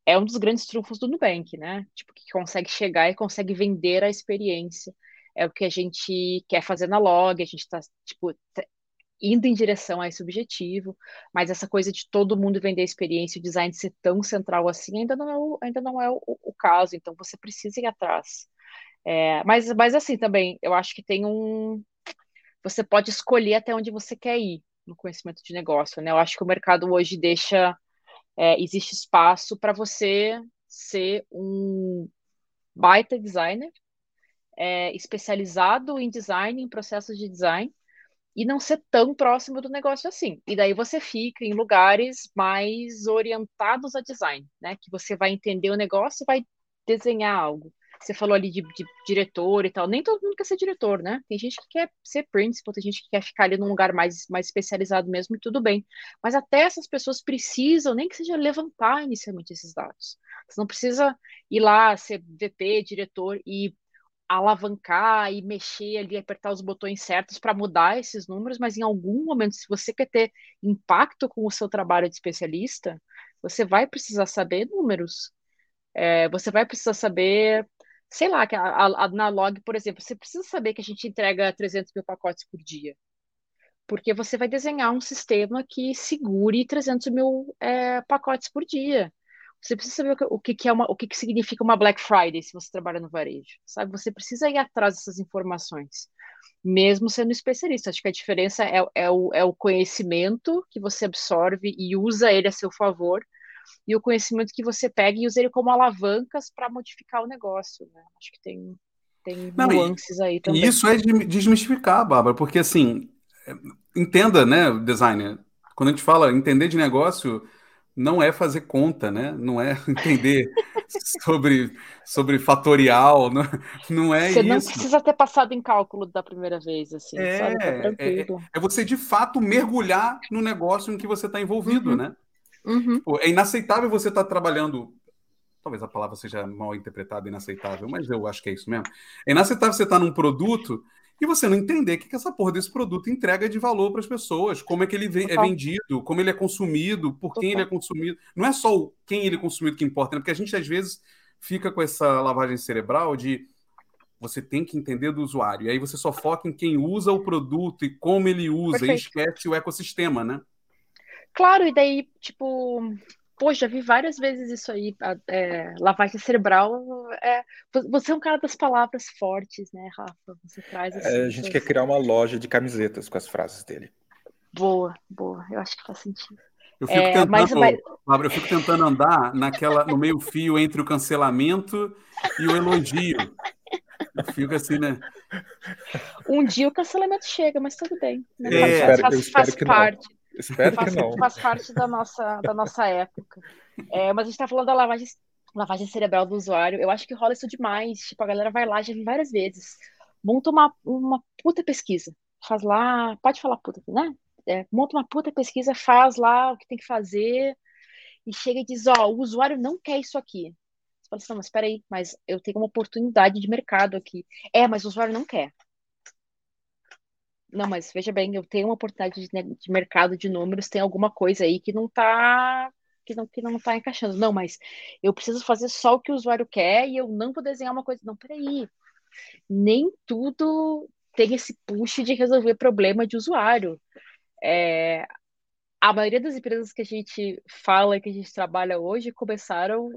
D: É um dos grandes trunfos do Nubank, né? Tipo, que consegue chegar e consegue vender a experiência é o que a gente quer fazer na log, a gente está tipo, indo em direção a esse objetivo, mas essa coisa de todo mundo vender a experiência, o design ser tão central assim, ainda não é o, ainda não é o, o caso, então você precisa ir atrás. É, mas, mas assim também, eu acho que tem um. Você pode escolher até onde você quer ir no conhecimento de negócio, né? Eu acho que o mercado hoje deixa. É, existe espaço para você ser um baita designer, é, especializado em design, em processos de design, e não ser tão próximo do negócio assim. E daí você fica em lugares mais orientados a design, né? Que você vai entender o negócio e vai desenhar algo. Você falou ali de, de, diretor e tal. Nem todo mundo quer ser diretor, né? Tem gente que quer ser principal, tem gente que quer ficar ali num lugar mais, mais especializado mesmo, e tudo bem. Mas até essas pessoas precisam, nem que seja levantar inicialmente esses dados. Você não precisa ir lá ser VP, diretor e alavancar e mexer ali, apertar os botões certos para mudar esses números, mas em algum momento, se você quer ter impacto com o seu trabalho de especialista, você vai precisar saber números. É, você vai precisar saber, sei lá, que a, a, na log, por exemplo, você precisa saber que a gente entrega 300 mil pacotes por dia. Porque você vai desenhar um sistema que segure 300 mil é, pacotes por dia. Você precisa saber o que, que é uma, o que, que significa uma Black Friday se você trabalha no varejo, sabe? Você precisa ir atrás dessas informações, mesmo sendo especialista. Acho que a diferença é, é, o, é o conhecimento que você absorve e usa ele a seu favor, e o conhecimento que você pega e usa ele como alavancas para modificar o negócio. Né? Acho que tem, tem Não, nuances aí também.
B: E isso é de desmistificar, Bárbara, porque assim, é, entenda, né, designer, quando a gente fala entender de negócio não é fazer conta, né? Não é entender sobre, sobre fatorial, não, não é
D: você
B: isso. Você
D: não precisa ter passado em cálculo da primeira vez, assim,
B: é,
D: sabe? Tá
B: é, é, você de fato mergulhar no negócio em que você está envolvido,
D: uhum.
B: né?
D: Uhum.
B: Tipo, é inaceitável você estar tá trabalhando. Talvez a palavra seja mal interpretada, inaceitável, mas eu acho que é isso mesmo. É inaceitável você estar tá num produto e você não entender o que, que essa porra desse produto entrega de valor para as pessoas, como é que ele é vendido, como ele é consumido, por quem ele é consumido. Não é só o quem ele é consumido que importa, né? porque a gente às vezes fica com essa lavagem cerebral de você tem que entender do usuário, e aí você só foca em quem usa o produto e como ele usa, Perfeito. e esquece o ecossistema, né?
D: Claro, e daí, tipo, Poxa, já vi várias vezes isso aí. É, lavagem cerebral. É, você é um cara das palavras fortes, né, Rafa? Você traz assim,
C: é, A gente quer criar uma loja de camisetas com as frases dele.
D: Boa, boa. Eu acho que faz sentido.
B: Eu fico, é, tentando, mas, mas... eu fico tentando andar naquela, no meio fio entre o cancelamento e o elogio. Eu fico assim, né?
D: Um dia o cancelamento chega, mas tudo bem.
C: Né? É, faz, faz parte. Espero
D: faz,
C: que não.
D: Faz parte da nossa, da nossa época. É, mas a gente tá falando da lavagem, lavagem cerebral do usuário. Eu acho que rola isso demais. Tipo, a galera vai lá, já vi várias vezes. Monta uma, uma puta pesquisa. Faz lá. Pode falar puta né? É, monta uma puta pesquisa, faz lá o que tem que fazer. E chega e diz: Ó, o usuário não quer isso aqui. Você fala assim: não, mas peraí, mas eu tenho uma oportunidade de mercado aqui. É, mas o usuário não quer. Não, mas veja bem, eu tenho uma oportunidade de, de mercado de números, tem alguma coisa aí que não está que não que não tá encaixando. Não, mas eu preciso fazer só o que o usuário quer e eu não vou desenhar uma coisa. Não, peraí. Nem tudo tem esse push de resolver problema de usuário. É, a maioria das empresas que a gente fala, que a gente trabalha hoje, começaram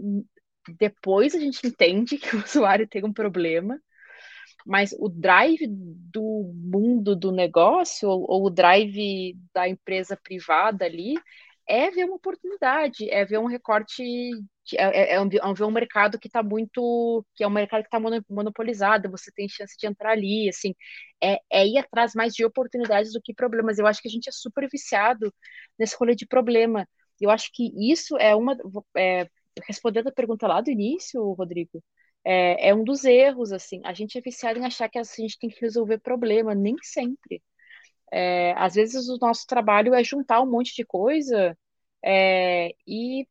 D: depois a gente entende que o usuário tem um problema mas o drive do mundo do negócio, ou, ou o drive da empresa privada ali, é ver uma oportunidade, é ver um recorte, é, é, é, ver um mercado que está muito, que é um mercado que está monopolizado, você tem chance de entrar ali, assim, é, é, ir atrás mais de oportunidades do que problemas. Eu acho que a gente é super viciado nesse rolê de problema. Eu acho que isso é uma, é, respondendo a pergunta lá do início, Rodrigo, é, é, um dos erros, assim. A gente é viciado em achar que a gente tem que resolver problema, nem sempre. É, às vezes o nosso trabalho é juntar um monte de coisa é, e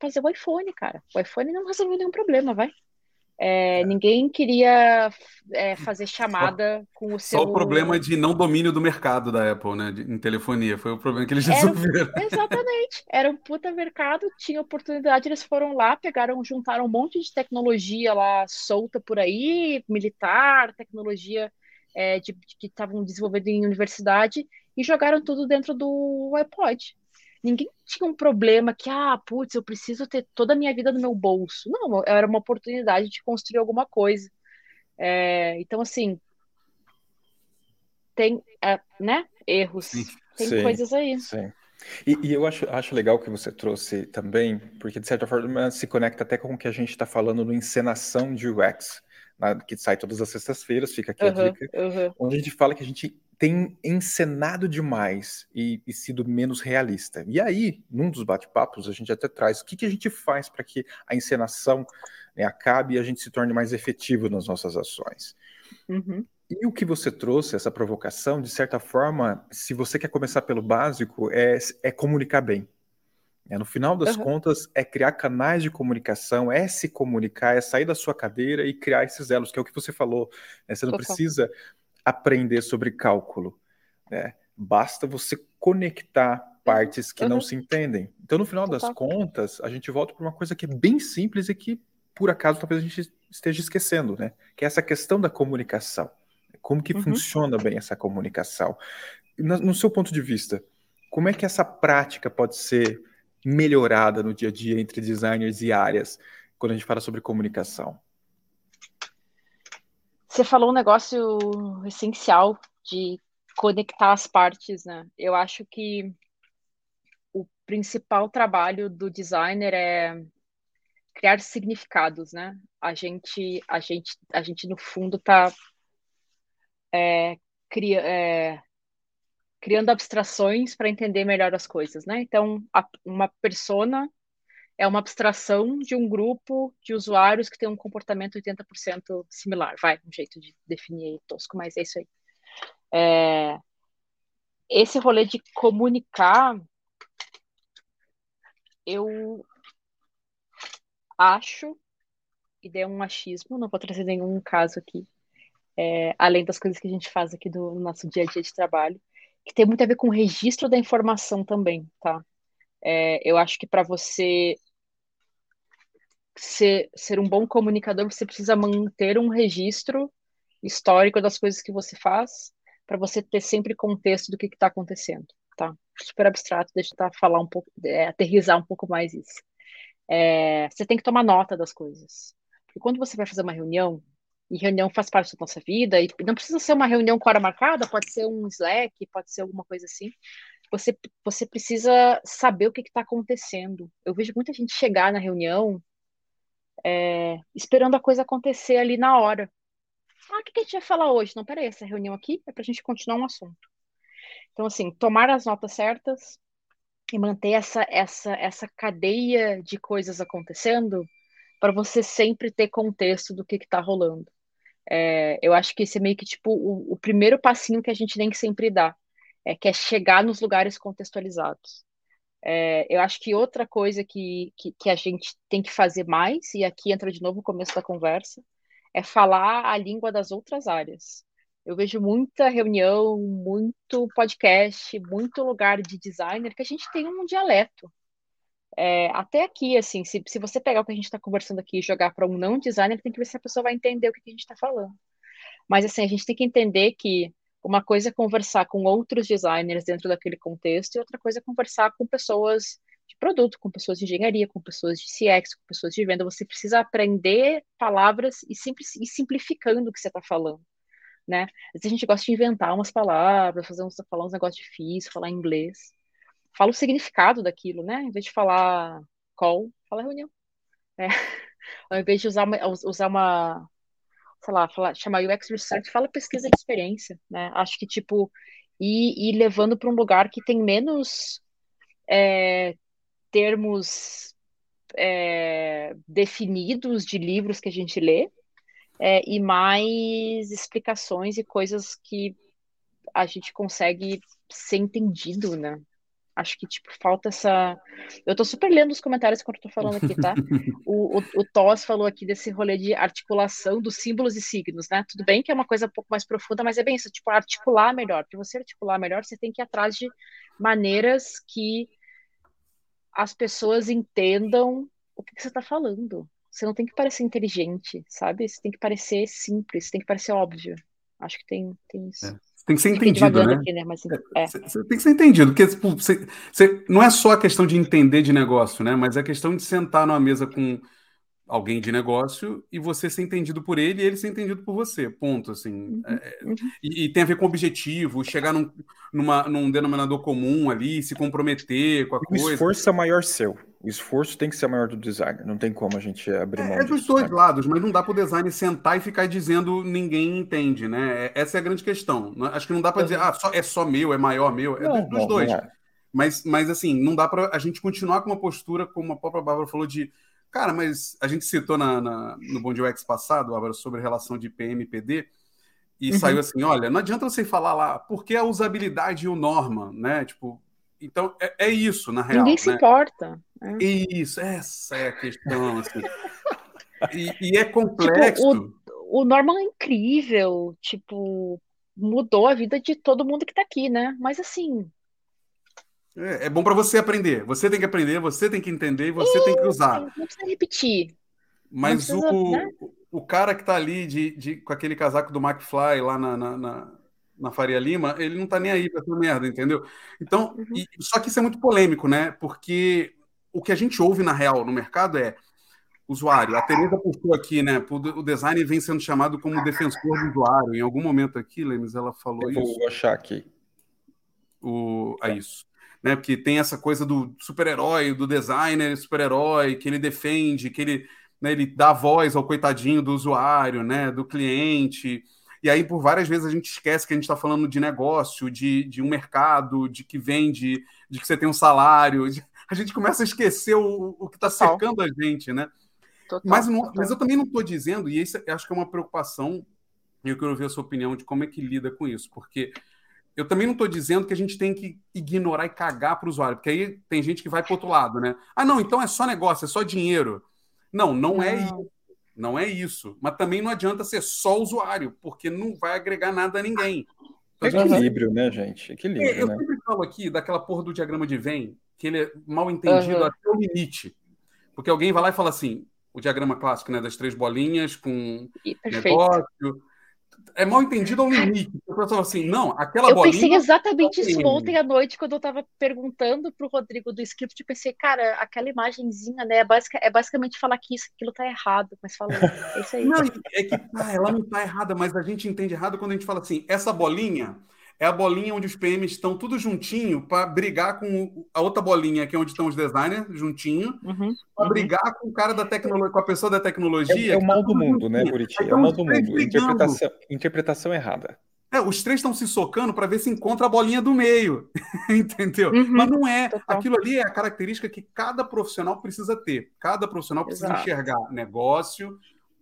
D: fazer o iPhone, cara. O iPhone não resolveu nenhum problema, vai. É. Ninguém queria é, fazer chamada
B: só,
D: com o seu.
B: Só o problema de não domínio do mercado da Apple, né? De, em telefonia. Foi o problema que eles resolveram.
D: Era, exatamente. Era um puta mercado, tinha oportunidade, eles foram lá, pegaram, juntaram um monte de tecnologia lá solta por aí, militar, tecnologia é, de, de, que estavam desenvolvendo em universidade, e jogaram tudo dentro do iPod ninguém tinha um problema que, ah, putz, eu preciso ter toda a minha vida no meu bolso. Não, era uma oportunidade de construir alguma coisa. É, então, assim, tem, é, né, erros, tem sim, coisas aí.
C: Sim. E, e, eu acho, acho legal que você trouxe também, porque de certa forma se conecta até com o que a gente está falando no encenação de UX, na, que sai todas as sextas-feiras, fica aqui uhum, a dica, uhum. onde a gente fala que a gente tem encenado demais e, e, sido menos realista. E aí, num dos bate-papos, a gente até traz o que, que a gente faz para que a encenação né, acabe e a gente se torne mais efetivo nas nossas ações.
D: Uhum.
C: E o que você trouxe, essa provocação, de certa forma, se você quer começar pelo básico, é, é comunicar bem. É, no final das
D: Uhum.
C: contas, é criar canais de comunicação, é se comunicar, é sair da sua cadeira e criar esses elos, que é o que você falou. né? Você não
D: Total.
C: precisa aprender sobre cálculo. né? Basta você conectar partes que não
D: Uhum.
C: se entendem. Então, no final das contas, a gente volta para uma coisa que é bem simples e que, por acaso, talvez a gente esteja esquecendo, né? Que é essa questão da comunicação. Como que
D: Uhum.
C: funciona bem essa comunicação? No seu ponto de vista, como é que essa prática pode ser melhorada no dia a dia entre designers e áreas quando a gente fala sobre comunicação?
D: Você falou um negócio essencial de conectar as partes, né? Eu acho que o principal trabalho do designer é criar significados, né? A gente, a gente, a gente no fundo tá é, cria, é, criando abstrações para entender melhor as coisas, né? Então, a- uma persona é uma abstração de um grupo de usuários que tem um comportamento 80% similar. Vai, um jeito de definir tosco, mas é isso aí. É, esse rolê de comunicar, eu acho, e dei um achismo, não vou trazer nenhum caso aqui, é, além das coisas que a gente faz aqui do no nosso dia a dia de trabalho, que tem muito a ver com o registro da informação também, tá? É, eu acho que para você ser, ser um bom comunicador, você precisa manter um registro histórico das coisas que você faz, para você ter sempre contexto do que está acontecendo, tá? Super abstrato, deixa eu tentar falar um pouco, é, aterrizar um pouco mais isso. É, você tem que tomar nota das coisas. Porque quando você vai fazer uma reunião, e reunião faz parte da nossa vida, e não precisa ser uma reunião com hora marcada, pode ser um Slack, pode ser alguma coisa assim. Você, você precisa saber o que está acontecendo. Eu vejo muita gente chegar na reunião é, esperando a coisa acontecer ali na hora. Ah, o que a gente vai falar hoje? Não, peraí, essa reunião aqui é para a gente continuar um assunto. Então, assim, tomar as notas certas e manter essa, essa, essa cadeia de coisas acontecendo para você sempre ter contexto do que está rolando. É, eu acho que esse é meio que tipo o, o primeiro passinho que a gente nem sempre dá, é, que é chegar nos lugares contextualizados. É, eu acho que outra coisa que, que, que a gente tem que fazer mais, e aqui entra de novo o começo da conversa, é falar a língua das outras áreas. Eu vejo muita reunião, muito podcast, muito lugar de designer que a gente tem um dialeto. É, até aqui, assim, se, se você pegar o que a gente está conversando aqui e jogar para um não designer, tem que ver se a pessoa vai entender o que, a gente está falando. Mas, assim, a gente tem que entender que uma coisa é conversar com outros designers dentro daquele contexto e outra coisa é conversar com pessoas de produto, com pessoas de engenharia, com pessoas de CX, com pessoas de venda. Você precisa aprender palavras e, sempre, e simplificando o que você está falando. Né? Às vezes a gente gosta de inventar umas palavras, fazer uns, falar uns negócios difíceis, falar inglês. Fala o significado daquilo, né? Em vez de falar call, fala reunião. É. Ao invés de usar uma, usar uma sei lá, falar, chamar UX Research, fala pesquisa de experiência, né? Acho que, tipo, ir levando para um lugar que tem menos é, termos é, definidos de livros que a gente lê é, e mais explicações e coisas que a gente consegue ser entendido, né? Acho que, tipo, falta essa. Eu tô super lendo os comentários quando eu tô falando aqui, tá? O, o, o Toss falou aqui desse rolê de articulação dos símbolos e signos, né? Tudo bem que é uma coisa um pouco mais profunda, mas é bem isso, tipo, articular melhor. Para você articular melhor, você tem que ir atrás de maneiras que as pessoas entendam o que, que você tá falando. Você não tem que parecer inteligente, sabe? Você tem que parecer simples, tem que parecer óbvio. Acho que tem, tem isso.
B: É. Tem que ser entendido, né?
D: Aqui, né? Mas, é.
B: Você tem que ser entendido, porque tipo, você, você, não é só a questão de entender de negócio, né? Mas é a questão de sentar numa mesa com alguém de negócio e você ser entendido por ele e ele ser entendido por você, ponto, assim.
D: Uhum,
B: é, uhum. E, e, tem a ver com objetivo, chegar num, numa, num denominador comum ali, se comprometer com a
C: o
B: coisa.
C: O esforço é maior seu. O esforço tem que ser maior do designer. Não tem como a gente abrir mão
B: É, é dos
C: disso,
B: dois
C: né?
B: lados, mas não dá para o designer sentar e ficar dizendo ninguém entende, né? Essa é a grande questão. Acho que não dá para dizer, ah, só, é só meu, é maior meu. É
C: Não,
B: dos
C: não,
B: dois.
C: não é.
B: Mas, mas, assim, não dá para a gente continuar com uma postura, como a própria Bárbara falou, de cara, mas a gente citou na, na no Bom Dia UX passado, Bárbara, sobre relação de PM e PD, e uhum. saiu assim, olha, não adianta você falar lá, porque a usabilidade e o norma, né? Tipo, então é, é isso, na real.
D: Ninguém se
B: né?
D: importa.
B: É. Isso, essa é a questão, assim. e, e, é complexo. Tipo,
D: o, o Norman é incrível, tipo, mudou a vida de todo mundo que tá aqui, né? Mas assim,
B: é, é bom para você aprender. Você tem que aprender, você tem que entender e você tem que usar.
D: Não precisa repetir.
B: Mas precisa, o, né? o cara que tá ali de, de, com aquele casaco do McFly lá na, na, na, na Faria Lima, ele não tá nem aí pra essa merda, entendeu? Então, uhum. e, só que isso é muito polêmico, né? Porque o que a gente ouve na real no mercado é usuário. A Teresa postou aqui, né? O design vem sendo chamado como defensor do usuário. Em algum momento aqui, Lemes, ela falou
C: Eu
B: isso.
C: Vou achar aqui.
B: O, é isso né? Porque tem essa coisa do super-herói, do designer super-herói, que ele defende, que ele, né, ele dá voz ao coitadinho do usuário, né? Do cliente. E aí, por várias vezes, a gente esquece que a gente está falando de negócio, de, de um mercado, de que vende, de que você tem um salário. De... A gente começa a esquecer o, o que está cercando a gente, né? Total, mas, não, mas eu também não estou dizendo, e isso acho que é uma preocupação, e eu quero ouvir a sua opinião de como é que lida com isso, porque eu também não estou dizendo que a gente tem que ignorar e cagar para o usuário, porque aí tem gente que vai para outro lado, né? Ah, não, então é só negócio, é só dinheiro. Não, não, é não. é isso. Não é isso. Mas também não adianta ser só usuário, porque não vai agregar nada a ninguém.
C: Então, Equilíbrio, né, gente? Equilíbrio. É,
B: eu
C: né?
B: sempre falo aqui daquela porra do diagrama de Venn, que ele é mal entendido uhum. até o limite. Porque alguém vai lá e fala assim: o diagrama clássico, né, das três bolinhas com negócio é mal entendido ao limite. Eu pensava assim, não, aquela
D: eu
B: bolinha...
D: Eu pensei exatamente isso ontem à noite, quando eu estava perguntando para o Rodrigo do script, eu pensei, cara, aquela imagenzinha, né, é, basic, é basicamente falar que isso, aquilo tá errado, mas falando, é isso aí.
B: Não, é que ah, ela não tá errada, mas a gente entende errado quando a gente fala assim, essa bolinha é a bolinha onde os PMs estão tudo juntinho para brigar com a outra bolinha, que é onde estão os designers, juntinho, uhum, para uhum. brigar com o cara da tecnologia, com a pessoa da tecnologia.
C: É, é o mal do mundo, né, Buriti? É o mal do mundo. Interpretação, interpretação errada.
B: É, os três estão se socando para ver se encontra a bolinha do meio, entendeu? Uhum, Mas não é. Total. Aquilo ali é a característica que cada profissional precisa ter. Cada profissional precisa Exato. enxergar negócio,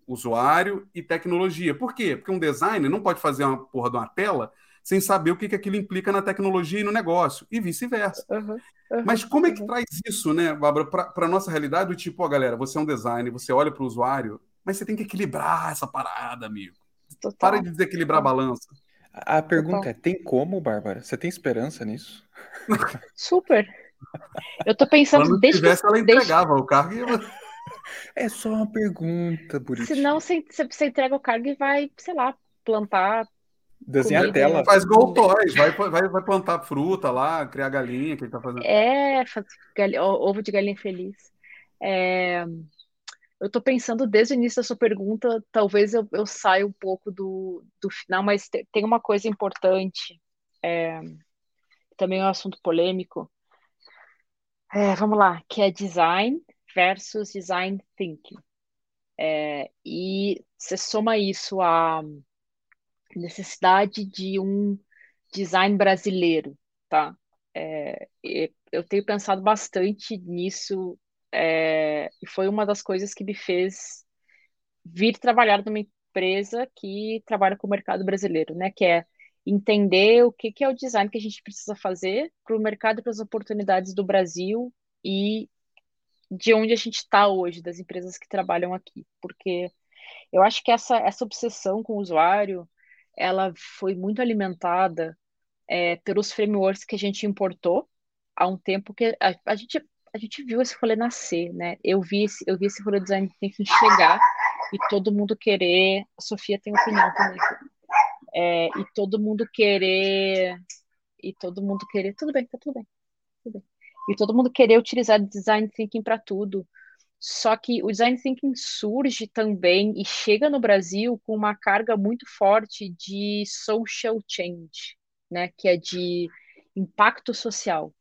B: usuário e tecnologia. Por quê? Porque um designer não pode fazer uma porra de uma tela sem saber o que, que aquilo implica na tecnologia e no negócio, e vice-versa. Uhum, uhum, Mas como é que uhum. traz isso, né, Bárbara, para a nossa realidade? Do tipo, ó, galera, você é um designer, você olha para o usuário, mas você tem que equilibrar essa parada, amigo. Total. Para de desequilibrar a balança.
C: A pergunta Total. é: tem como, Bárbara? Você tem esperança nisso?
D: Super. Eu tô pensando.
B: Se
D: desde
B: tivesse, ela entregava o cargo e.
C: É só uma pergunta, Buriti.
D: Senão você, você entrega o cargo e vai, sei lá, plantar
C: Desenhar a tela.
B: Faz igual o Toys, vai, vai, vai plantar fruta lá, criar galinha, que ele tá fazendo.
D: É, faz ovo de galinha feliz. É, eu tô pensando desde o início da sua pergunta, talvez eu, eu saia um pouco do, do final, mas tem uma coisa importante, é, também é um assunto polêmico. É, vamos lá, que é design versus design thinking. É, e você soma isso a necessidade de um design brasileiro, tá? É, eu tenho pensado bastante nisso é, e foi uma das coisas que me fez vir trabalhar numa empresa que trabalha com o mercado brasileiro, né? Que é entender o que, que é o design que a gente precisa fazer para o mercado e para as oportunidades do Brasil e de onde a gente está hoje, das empresas que trabalham aqui. Porque eu acho que essa, essa obsessão com o usuário, ela foi muito alimentada é, pelos frameworks que a gente importou há um tempo que a, a, gente a gente viu esse rolê nascer, né? Eu vi esse, eu vi esse rolê design thinking chegar e todo mundo querer. A Sofia tem opinião também. É, e todo mundo querer e todo mundo querer tudo bem, tá tudo bem, tudo bem. E todo mundo querer utilizar design thinking para tudo. Só que o design thinking surge também e chega no Brasil com uma carga muito forte de social change, né, que é de impacto social.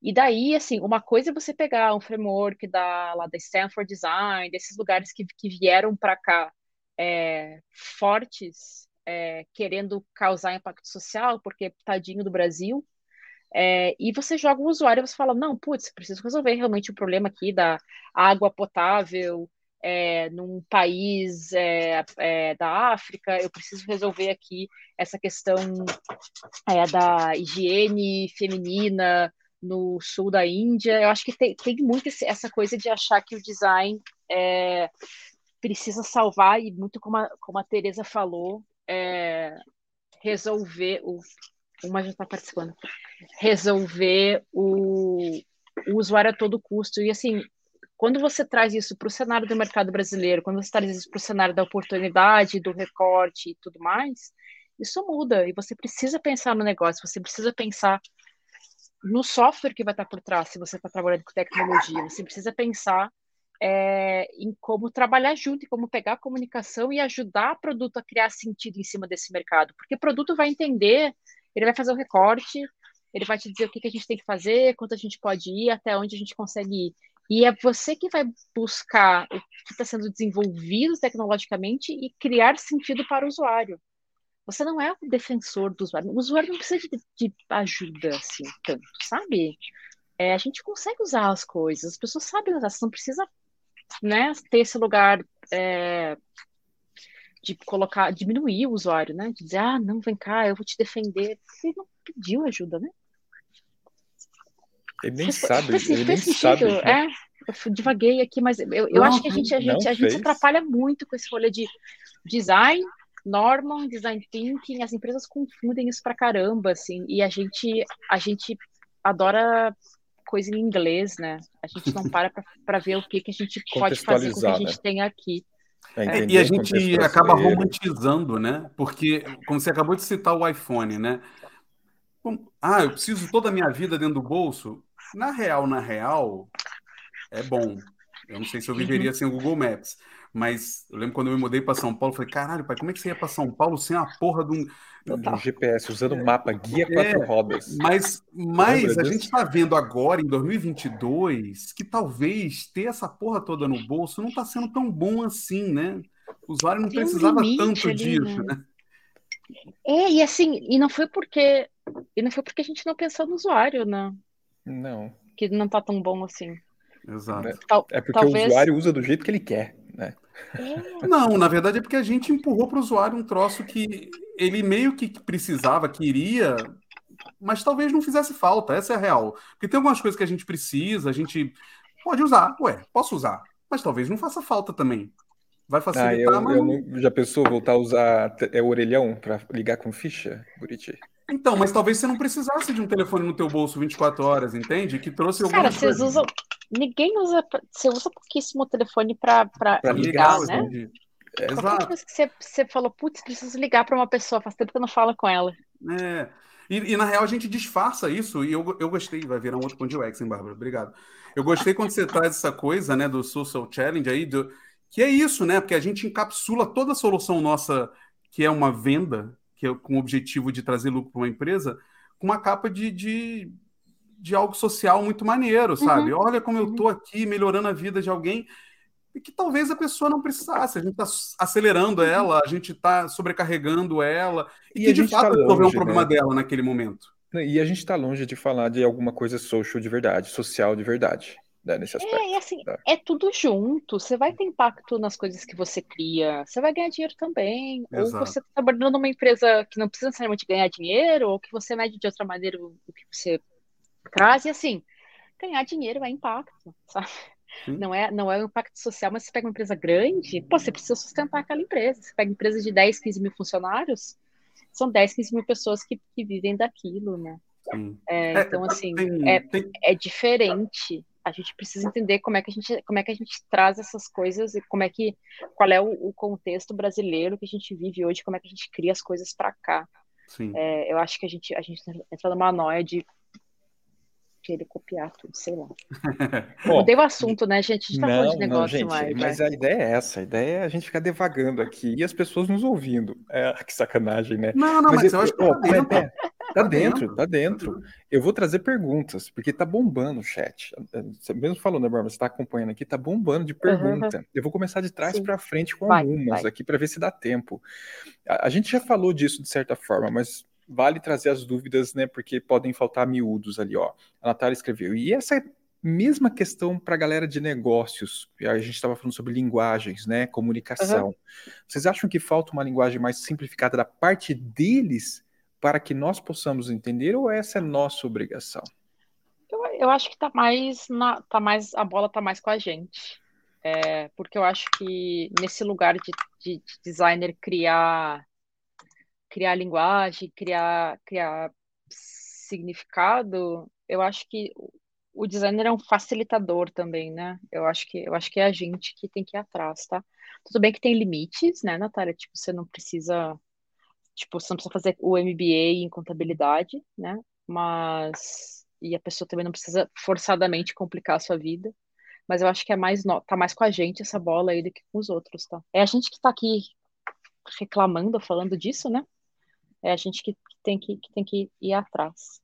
D: E daí, assim, uma coisa é você pegar um framework da, lá da Stanford Design, desses lugares que, que vieram para cá é, fortes, é, querendo causar impacto social, porque tadinho do Brasil, É, e você joga o usuário e você fala, não, putz, preciso resolver realmente o problema aqui da água potável é, num país é, é, da África, eu preciso resolver aqui essa questão é, da higiene feminina no sul da Índia. Eu acho que tem, tem muito essa coisa de achar que o design é, precisa salvar, e muito como a, como a Teresa falou, resolver o. Uma já está participando. Resolver o, o usuário a todo custo. E assim, quando você traz isso para o cenário do mercado brasileiro, quando você traz isso para o cenário da oportunidade, do recorte e tudo mais, isso muda. E você precisa pensar no negócio, você precisa pensar no software que vai estar por trás, se você está trabalhando com tecnologia. Você precisa pensar é, em como trabalhar junto, em como pegar a comunicação e ajudar o produto a criar sentido em cima desse mercado. Porque o produto vai entender, ele vai fazer o recorte, ele vai te dizer o que, que a gente tem que fazer, quanto a gente pode ir, até onde a gente consegue ir. E é você que vai buscar o que está sendo desenvolvido tecnologicamente e criar sentido para o usuário. Você não é o defensor do usuário. O usuário não precisa de, de ajuda assim tanto, sabe? É, a gente consegue usar as coisas, as pessoas sabem usar, você não precisa né, ter esse lugar é, de colocar, diminuir o usuário, né? De dizer, ah, não, vem cá, eu vou te defender. Você não pediu ajuda, né?
C: Ele nem sabe, fez, ele nem sabe.
D: É, eu divaguei aqui, mas eu, eu não, acho que a gente, a gente, a gente se atrapalha muito com esse rolê de design, normal, design thinking, as empresas confundem isso pra caramba, assim, e a gente, a gente adora coisa em inglês, né? A gente não para para ver o que, que a gente pode fazer com o que a gente né? tem aqui.
B: É, é e a gente acaba romantizando, né? Porque, como você acabou de citar o iPhone, né? Ah, eu preciso toda a minha vida dentro do bolso. Na real, na real, é bom. Eu não sei se eu viveria uhum. sem o Google Maps. Mas eu lembro quando eu me mudei para São Paulo, eu falei, caralho, pai, como é que você ia para São Paulo sem a porra de um.
C: Um GPS, usando o mapa, guia quatro é, rodas.
B: Mas, mas a gente está vendo agora, em 2022, que talvez ter essa porra toda no bolso não está sendo tão bom assim, né? O usuário não Tem precisava um tanto ali, disso, né? né?
D: É, e assim, e não foi porque. E não foi porque a gente não pensou no usuário, né?
C: Não.
D: Que não tá tão bom assim.
B: Exato.
C: é porque talvez... o usuário usa do jeito que ele quer. Né?
B: Não, na verdade é porque a gente empurrou para o usuário um troço que ele meio que precisava, queria, mas talvez não fizesse falta. Essa é a real. Porque tem algumas coisas que a gente precisa, a gente pode usar. Ué, posso usar, mas talvez não faça falta também. Vai facilitar, ah,
C: eu, mas... eu não... já pensou voltar a usar é, o orelhão para ligar com ficha, Buriti?
B: Então, mas talvez você não precisasse de um telefone no teu bolso 24 horas, entende? Que trouxe
D: alguma Cara, vocês usam, ninguém usa. Você usa pouquíssimo o telefone para ligar, ligar, né? É, exato. Que você, você falou, putz, preciso ligar para uma pessoa, faz tempo que eu não falo com ela.
B: É. E, e, na real a gente disfarça isso, e eu, eu gostei, vai virar um outro ponto de UX, hein, Bárbara? Obrigado. Eu gostei quando você traz essa coisa, né, do Social Challenge aí, do, que é isso, né? Porque a gente encapsula toda a solução nossa, que é uma venda, que é com o objetivo de trazer lucro para uma empresa, com uma capa de, de de algo social muito maneiro, sabe? Uhum. Olha como eu tô aqui melhorando a vida de alguém e que talvez a pessoa não precisasse. A gente está acelerando uhum. ela, a gente está sobrecarregando ela e, e que de fato tá resolver um problema né? dela naquele momento.
C: E a gente está longe de falar de alguma coisa social de verdade, social de verdade. Né, nesse aspecto.
D: É, assim, tá? é tudo junto. Você vai ter impacto nas coisas que você cria. Você vai ganhar dinheiro também. Exato. Ou você está trabalhando numa empresa que não precisa necessariamente ganhar dinheiro, ou que você mede de outra maneira o que você traz e assim, ganhar dinheiro é impacto, sabe? Não é, não é um impacto social, mas você pega uma empresa grande, pô, você precisa sustentar aquela empresa. Você pega uma empresa de 10, 15 mil funcionários, são 10, 15 mil pessoas que, que vivem daquilo, né? É, é, então, assim, tem, é, tem... é diferente. A gente precisa entender como é que a gente, como é que a gente traz essas coisas e como é que, qual é o, o contexto brasileiro que a gente vive hoje, como é que a gente cria as coisas para cá. É, eu acho que a gente, a gente entra numa noia de querer copiar tudo, sei lá. Bom, Mudei o assunto, né, gente? A gente tá não, falando de negócio não, gente, mais.
C: Mas
D: né?
C: a ideia é essa, a ideia é a gente ficar devagando aqui e as pessoas nos ouvindo. É, que sacanagem, né?
B: Não, não, mas, mas eu, eu, acho que dentro.
C: É, tá dentro, tá dentro. Eu vou trazer perguntas, porque tá bombando o chat. Você mesmo falou, né, Bárbara? Você tá acompanhando aqui, tá bombando de pergunta. Uhum. Eu vou começar de trás para frente com vai, algumas vai. aqui para ver se dá tempo. A, a gente já falou disso de certa forma, mas vale trazer as dúvidas, né? Porque podem faltar miúdos ali, ó. A Natália escreveu. E essa mesma questão para a galera de negócios. A gente estava falando sobre linguagens, né? Comunicação. Uhum. Vocês acham que falta uma linguagem mais simplificada da parte deles para que nós possamos entender, ou essa é nossa obrigação?
D: Eu, eu acho que tá mais na, tá mais a bola tá mais com a gente. É, porque eu acho que nesse lugar de, de, de designer criar criar linguagem, criar, criar significado, eu acho que o designer é um facilitador também, né? Eu acho que eu acho que é a gente que tem que ir atrás, tá? Tudo bem que tem limites, né, Natália? Tipo, você não precisa, tipo, você não precisa fazer o MBA em contabilidade, né? Mas e a pessoa também não precisa forçadamente complicar a sua vida. Mas eu acho que é mais no... tá mais com a gente essa bola aí do que com os outros, tá? É a gente que tá aqui reclamando, falando disso, né? É a gente que, tem, que, que tem que ir atrás.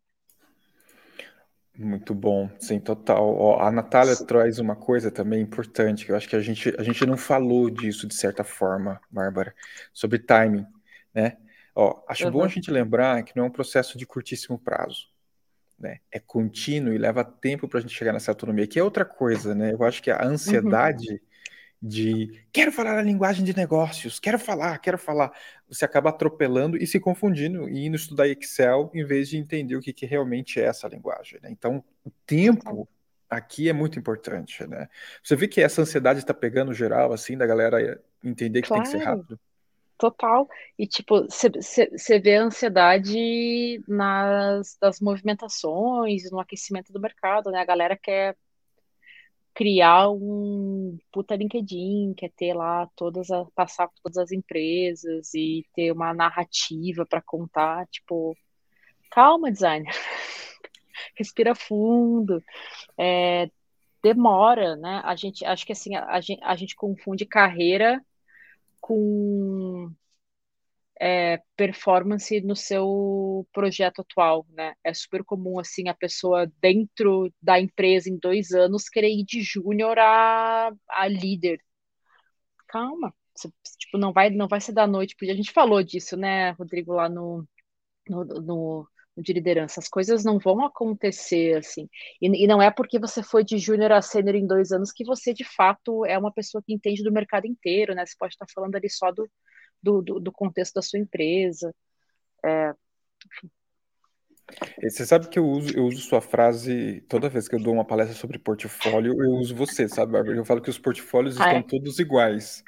C: Muito bom, sim, total. Ó, a Natália traz uma coisa também importante, que eu acho que a gente, a gente não falou disso de certa forma, Bárbara, sobre timing, né? Ó, acho uhum. bom a gente lembrar que não é um processo de curtíssimo prazo, né? É contínuo e leva tempo para a gente chegar nessa autonomia, que é outra coisa, né? Eu acho que a ansiedade uhum de quero falar a linguagem de negócios, quero falar, quero falar. Você acaba atropelando e se confundindo e indo estudar Excel em vez de entender o que, que realmente é essa linguagem. Né? Então, o tempo aqui é muito importante. Né? Você vê que essa ansiedade está pegando geral, assim, da galera entender que claro. tem que ser rápido?
D: Total. E, tipo, você vê a ansiedade nas das movimentações, no aquecimento do mercado, né? A galera quer criar um puta LinkedIn, quer ter lá todas a, passar por todas as empresas e ter uma narrativa para contar, tipo, calma, designer. Respira fundo. É, demora, né? A gente acho que assim, a, a, gente, a gente confunde carreira com é, performance no seu projeto atual, né? É super comum assim a pessoa dentro da empresa em dois anos querer ir de júnior a, a líder. Calma, você, tipo não vai não vai ser da noite porque a gente falou disso, né, Rodrigo lá no no, no, de liderança. As coisas não vão acontecer assim. E, e não é porque você foi de júnior a sênior em dois anos que você de fato é uma pessoa que entende do mercado inteiro, né? Você pode estar falando ali só do do, do, do contexto da sua empresa. É,
C: Você sabe que eu uso, eu uso sua frase toda vez que eu dou uma palestra sobre portfólio, eu uso você, sabe, Bárbara? Eu falo que os portfólios ah, estão é? todos iguais.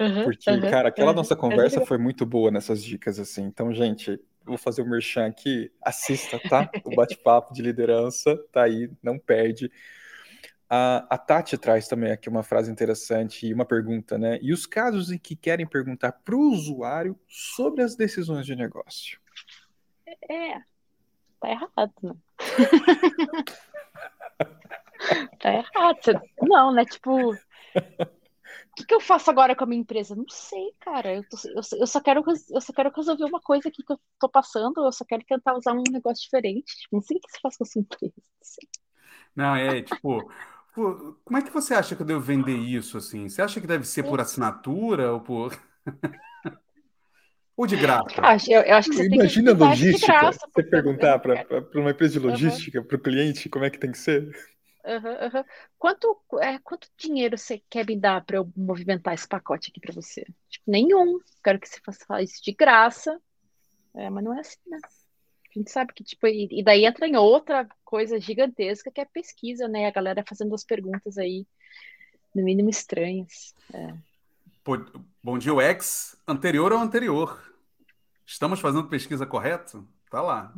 C: Uhum, Porque, uhum, cara, aquela uhum, nossa conversa foi muito boa nessas dicas, assim. Então, gente, vou fazer o um merchan aqui. Assista, tá? O bate-papo de liderança tá aí, não perde. A, a Tati traz também aqui uma frase interessante e uma pergunta, né? E os casos em que querem perguntar para o usuário sobre as decisões de negócio?
D: É, tá errado, né? tá errado. Não, né? Tipo, que, que, eu faço agora com a minha empresa? Não sei, cara. Eu, tô, eu, eu, só quero, eu só quero resolver uma coisa aqui que eu tô passando, eu só quero tentar usar um negócio diferente. Tipo, não sei o que você faz com a sua empresa.
B: Não, é tipo, como é que você acha que eu devo vender isso assim? Você acha que deve ser por assinatura ou por. ou de graça?
D: Eu acho, eu, eu acho que você
C: Imagina tem que logística. Graça, você perguntar para uma empresa de logística, uhum. para o cliente, como é que tem que ser?
D: Uhum, uhum. Quanto, é, quanto dinheiro você quer me dar para eu movimentar esse pacote aqui para você? Tipo, nenhum. Quero que você faça isso de graça. É, mas não é assim, né? A gente sabe que, tipo, e, e daí entra em outra coisa gigantesca que é pesquisa, né? A galera fazendo as perguntas aí, no mínimo estranhas. É.
B: Bom dia, UX, anterior ao anterior. Estamos fazendo pesquisa correta? Tá lá.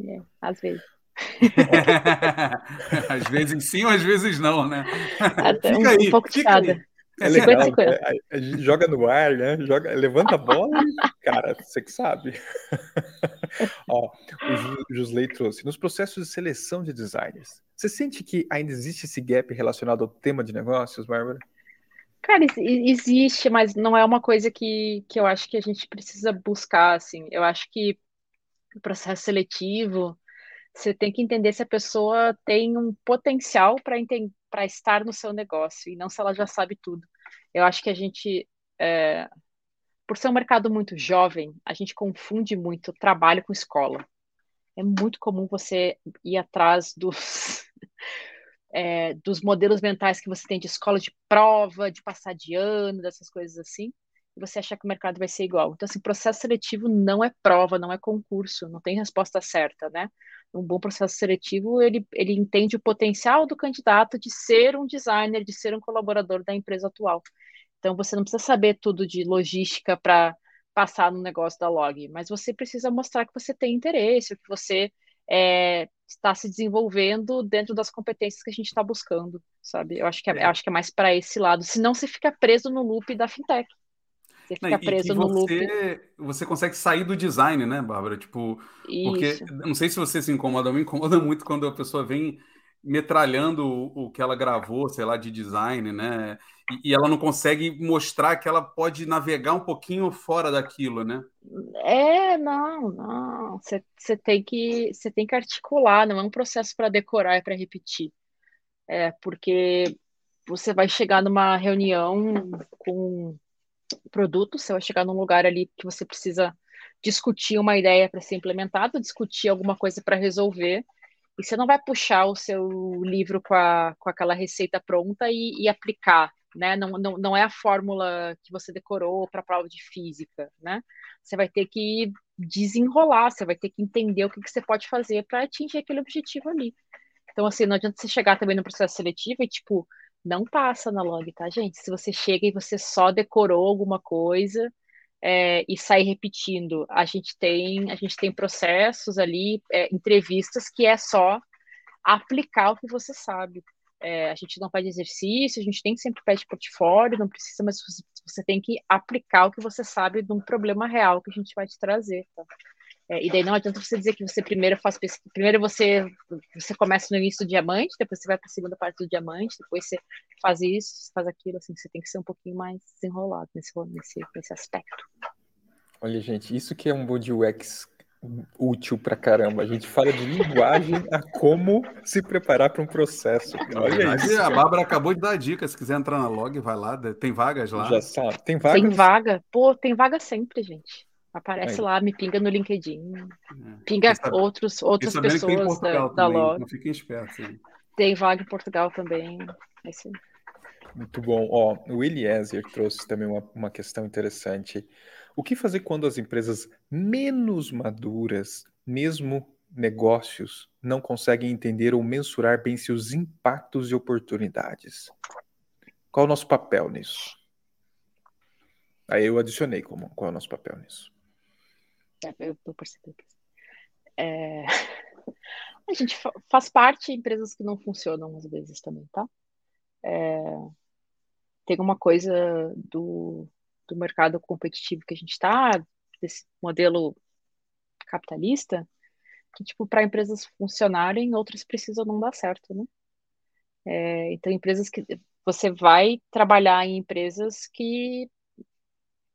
D: É, às vezes.
B: às vezes sim ou às vezes não, né?
D: Até fica um, aí, um pouco de cada.
C: É legal, 50, 50. A, a, gente joga no ar, né? Joga, levanta a bola e, cara, você que sabe. Ó, o Jusley trouxe. Nos processos de seleção de designers, você sente que ainda existe esse gap relacionado ao tema de negócios, Bárbara?
D: Cara, existe, mas não é uma coisa que, que eu acho que a gente precisa buscar, assim. Eu acho que o processo seletivo, você tem que entender se a pessoa tem um potencial para estar no seu negócio e não se ela já sabe tudo. Eu acho que a gente é, por ser um mercado muito jovem, a gente confunde muito trabalho com escola. É muito comum você ir atrás dos, é, dos modelos mentais que você tem de escola de prova, de passar de ano, dessas coisas assim, e você achar que o mercado vai ser igual. Então, assim, processo seletivo não é prova, não é concurso, não tem resposta certa, né? Um bom processo seletivo, ele, ele entende o potencial do candidato de ser um designer, de ser um colaborador da empresa atual. Então, você não precisa saber tudo de logística para passar no negócio da log, mas você precisa mostrar que você tem interesse, que você é, está se desenvolvendo dentro das competências que a gente está buscando, sabe? Eu acho que é, é. acho que é mais para esse lado. Senão você fica preso no loop da fintech. Você fica não, preso no
B: você,
D: loop.
B: Você consegue sair do design, né, Bárbara? Tipo, Isso. porque não sei se você se incomoda, me incomoda muito quando a pessoa vem metralhando o, o que ela gravou, sei lá, de design, né? E, e, ela não consegue mostrar que ela pode navegar um pouquinho fora daquilo, né?
D: É, não, não. Você tem que você tem que articular, não é um processo para decorar e para repetir. É, porque você vai chegar numa reunião com produto, você vai chegar num lugar ali que você precisa discutir uma ideia para ser implementada, discutir alguma coisa para resolver. E você não vai puxar o seu livro com, a, com aquela receita pronta e, e aplicar, né? Não, não, não é a fórmula que você decorou para a prova de física, né? Você vai ter que desenrolar, você vai ter que entender o que, que você pode fazer para atingir aquele objetivo ali. Então, assim, não adianta você chegar também no processo seletivo e, tipo, não passa na log, tá, gente? Se você chega e você só decorou alguma coisa é, e sai repetindo, a gente tem, a gente tem processos ali, é, entrevistas que é só aplicar o que você sabe. É, a gente não faz exercício, a gente tem sempre pede portfólio, não precisa, mas você tem que aplicar o que você sabe de um problema real que a gente vai te trazer, tá? É, e daí não adianta você dizer que você primeiro faz pesquisa. Primeiro você, você começa no início do diamante, depois você vai para a segunda parte do diamante, depois você faz isso, faz aquilo, assim, você tem que ser um pouquinho mais desenrolado nesse, nesse, nesse aspecto.
C: Olha, gente, isso que é um bom UX útil pra caramba. A gente fala de linguagem a como se preparar para um processo. Olha isso.
B: A Bárbara acabou de dar a dica. Se quiser entrar na log, vai lá. Tem vagas lá.
C: Já sabe. Tem vagas?
D: Tem vaga. Pô, tem vaga sempre, gente. Aparece Aí. lá, me pinga no LinkedIn. É. Pinga sabe, outros, outras pessoas da, da log.
B: Não fiquem espertos. Hein?
D: Tem vaga em Portugal também. É isso
C: Muito bom. Ó, o Eliezer trouxe também uma, uma questão interessante. O que fazer quando as empresas menos maduras, mesmo negócios, não conseguem entender ou mensurar bem seus impactos e oportunidades? Qual é o nosso papel nisso? Aí eu adicionei como, qual é o nosso papel nisso.
D: Eu, percebi. É... A gente faz parte de empresas que não funcionam às vezes também, tá? É... Tem uma coisa do do mercado competitivo que a gente está, desse modelo capitalista, que, tipo, para empresas funcionarem, outras precisam não dar certo, né? É, então, empresas que você vai trabalhar em empresas que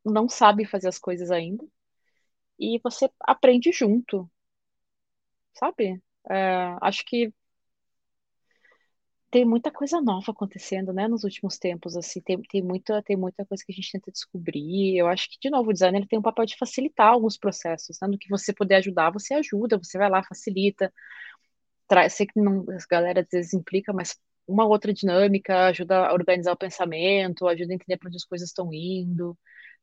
D: não sabem fazer as coisas ainda e você aprende junto, sabe? É, acho que tem muita coisa nova acontecendo, né, nos últimos tempos, assim, tem, tem, muita, tem muita coisa que a gente tenta descobrir, eu acho que, de novo, o design ele tem um papel de facilitar alguns processos, né, no que você puder ajudar, você ajuda, você vai lá, facilita, traz, sei que não, a galera às vezes implica, mas uma outra dinâmica ajuda a organizar o pensamento, ajuda a entender para onde as coisas estão indo,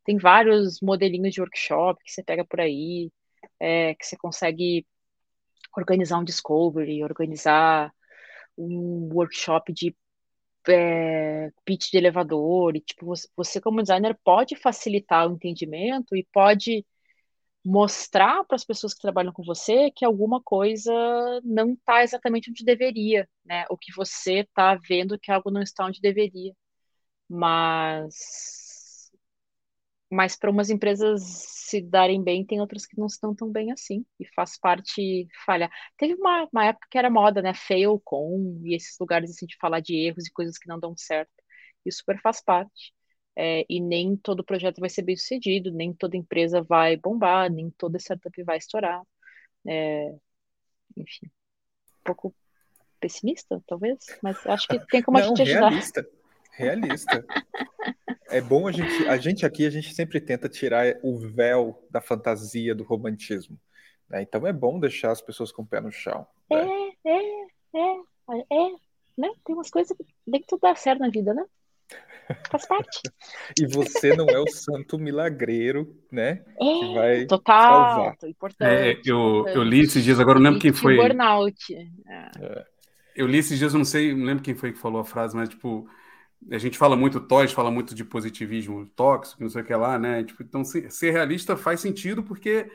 D: tem vários modelinhos de workshop que você pega por aí, é, que você consegue organizar um discovery, organizar um workshop de é, pitch de elevador, e tipo, você, você como designer pode facilitar o entendimento e pode mostrar para as pessoas que trabalham com você que alguma coisa não está exatamente onde deveria, né? O que você está vendo que algo não está onde deveria. Mas mas para umas empresas se darem bem, tem outras que não estão tão bem assim, e faz parte falhar. Teve uma, uma época que era moda, né, fail com, e esses lugares assim de falar de erros e coisas que não dão certo, e super faz parte. É, e nem todo projeto vai ser bem sucedido, nem toda empresa vai bombar, nem toda startup vai estourar. É, enfim, um pouco pessimista, talvez, mas acho que tem como
C: não,
D: a gente ajudar.
C: Realista, realista. é bom a gente, a gente aqui, a gente sempre tenta tirar o véu da fantasia, do romantismo. Né? Então é bom deixar as pessoas com o pé no chão.
D: Né? É, é, é, é, né? Tem umas coisas que tem que tudo dar certo na vida, né? Faz parte.
C: e você não é o santo milagreiro, né?
D: É, que vai total, salvar. importante.
B: É, eu, eu li esses dias, agora não lembro quem foi.
D: Burnout.
B: É. É. Eu li esses dias, eu não sei, não lembro quem foi que falou a frase, mas tipo, a gente fala muito Toys, fala muito de positivismo tóxico, não sei o que lá, né? Tipo, então ser realista faz sentido porque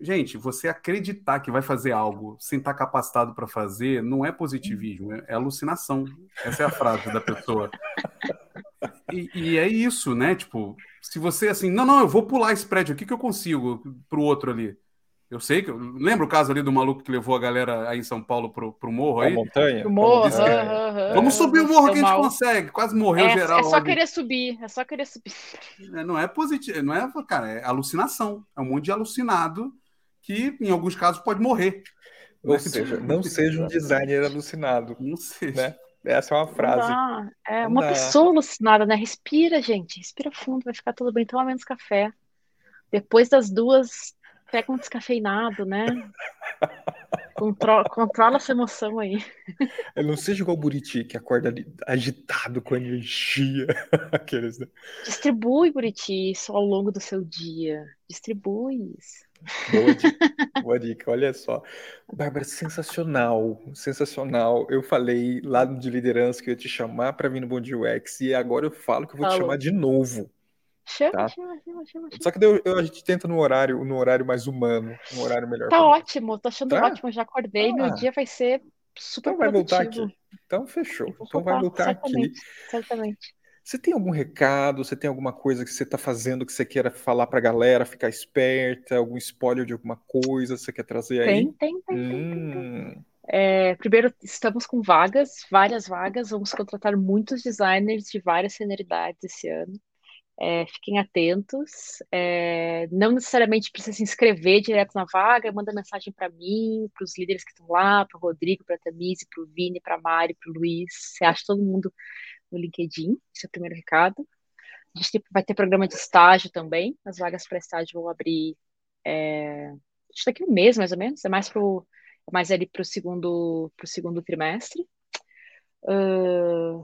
B: Gente, você acreditar que vai fazer algo sem estar capacitado para fazer não é positivismo, é, é, alucinação. Essa é a frase da pessoa. E, e, é isso, né? Tipo, se você assim, não, não, eu vou pular esse prédio aqui que eu consigo pro outro ali. Eu sei que. Lembra o caso ali do maluco que levou a galera aí em São Paulo pro, pro morro aí?
C: A montanha? Pro
D: morro. Uh, uh, uh,
B: Vamos subir o morro que a gente mal. consegue. Quase morreu
D: é,
B: geral.
D: É só ali. querer subir. É só querer subir.
B: É, não é positivo, não é, cara, é alucinação. É um monte de alucinado que, em alguns casos, pode morrer.
C: Ou seja, não seja um designer alucinado. Não seja. Né? Essa é uma frase.
D: É uma pessoa alucinada, né? Respira, gente. Respira fundo, vai ficar tudo bem. Toma menos café. Depois das duas, pega um descafeinado, né? Controla, controla essa emoção aí.
C: Eu não seja igual o Buriti, que acorda agitado com energia. Aqueles, né?
D: Distribui, Buriti, isso ao longo do seu dia. Distribui isso.
C: Boa dica, boa dica, olha só. Bárbara, sensacional, sensacional. Eu falei lá de liderança que eu ia te chamar para vir no Bom Dia UX e agora eu falo que eu vou Falou. te chamar de novo.
D: Chama, tá? chama, chama, chama,
C: Só que eu, eu, a gente tenta no horário, no horário mais humano, um horário melhor.
D: Tá ótimo, tô achando tá? ótimo, já acordei, ah. meu dia vai ser super
C: Então vai voltar aqui. Então fechou. Então vai voltar
D: certamente,
C: aqui.
D: Certamente.
C: Você tem algum recado? Você tem alguma coisa que você está fazendo que você queira falar para a galera, ficar esperta? Algum spoiler de alguma coisa que você quer trazer aí?
D: Tem, tem, tem. Hum. tem, tem. É, primeiro, estamos com vagas, várias vagas. Vamos contratar muitos designers de várias senioridades esse ano. É, fiquem atentos. É, não necessariamente precisa se inscrever direto na vaga, manda mensagem para mim, para os líderes que estão lá, para o Rodrigo, para a Tamise, para o Vini, para a Mari, para o Luiz. Você acha todo mundo no LinkedIn, esse é o primeiro recado. A gente vai ter programa de estágio também, as vagas para estágio vão abrir é, daqui a um mês, mais ou menos, é mais, pro, é mais ali para o segundo, segundo trimestre.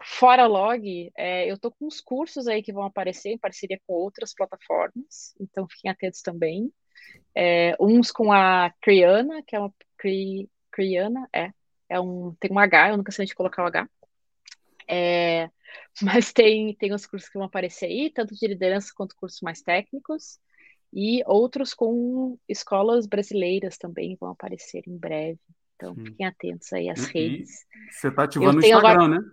D: Fora log, é, eu estou com uns cursos aí que vão aparecer em parceria com outras plataformas, então fiquem atentos também. É, uns com a Criana, que é uma Cri, Criana, é, é um, tem um H, eu nunca sei onde colocar o H. É, mas tem, tem os cursos que vão aparecer aí, tanto de liderança quanto cursos mais técnicos, e outros com escolas brasileiras também vão aparecer em breve. Então, hum. fiquem atentos aí às e, redes.
B: Você está ativando o Instagram, agora... né?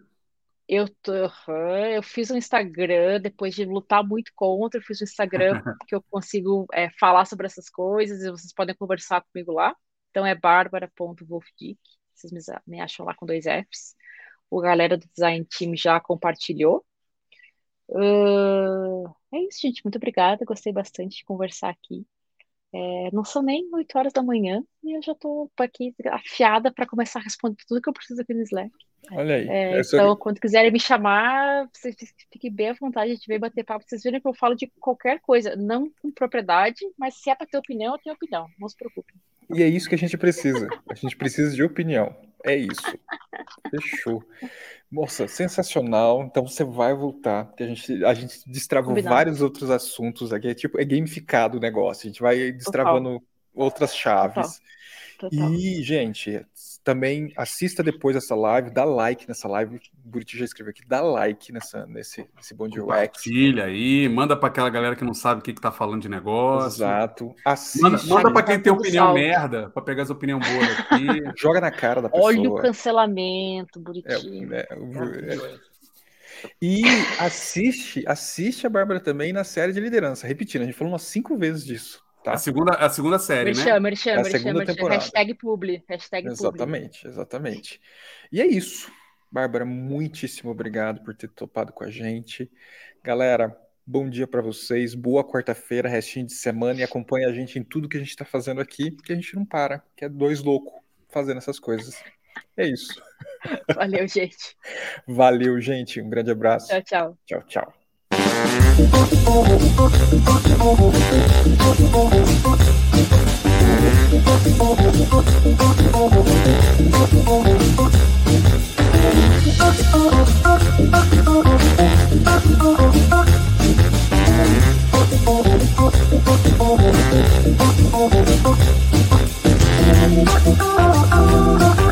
D: Eu, tô, eu fiz um Instagram, depois de lutar muito contra, eu fiz um Instagram que eu consigo é, falar sobre essas coisas e vocês podem conversar comigo lá. Então é barbara.wolfdick, vocês me, me acham lá com dois Fs o galera do Design Team já compartilhou. Uh, é isso, gente. Muito obrigada. Gostei bastante de conversar aqui. É, não são nem 8 horas da manhã e eu já estou aqui afiada para começar a responder tudo que eu preciso aqui no Slack.
C: Olha aí.
D: É, então, quando quiserem me chamar, vocês fiquem bem à vontade, a gente vem bater papo. Vocês viram que eu falo de qualquer coisa, não com propriedade, mas se é para ter opinião, eu tenho opinião. Não se preocupem.
C: E é isso que a gente precisa. A gente precisa de opinião. É isso. Fechou. Moça, sensacional. Então você vai voltar, porque a gente, a gente destravou Combinado. vários outros assuntos aqui. É tipo, é gamificado o negócio. A gente vai destravando Total. outras chaves. Total. Total. E, gente, também assista depois essa live, dá like nessa live. O Buriti já escreveu aqui, dá like nessa, nesse, nesse Bom Dia UX.
B: Compartilha aí, manda para aquela galera que não sabe o que, que tá falando de negócio.
C: Exato.
B: Assiste. Manda, manda para quem tem opinião salve. merda, para pegar as opiniões boas aqui.
C: Joga na cara da pessoa.
D: Olha o cancelamento, Buriti. É, é,
C: é, e assiste, assiste a Bárbara também na série de liderança. Repetindo, a gente falou umas cinco vezes disso. Tá?
B: A, segunda, a segunda série,
D: merchan,
B: né?
D: Merchan,
C: é
D: a
C: segunda merchan, temporada.
D: Hashtag publi. Hashtag
C: exatamente, publi. exatamente. E é isso. Bárbara, muitíssimo obrigado por ter topado com a gente. Galera, bom dia para vocês. Boa quarta-feira, restinho de semana. E acompanhe a gente em tudo que a gente está fazendo aqui, que a gente não para, que é dois loucos fazendo essas coisas. É isso.
D: Valeu, gente.
C: Valeu, gente. Um grande abraço.
D: Tchau, tchau.
C: Tchau, tchau.
E: Oh,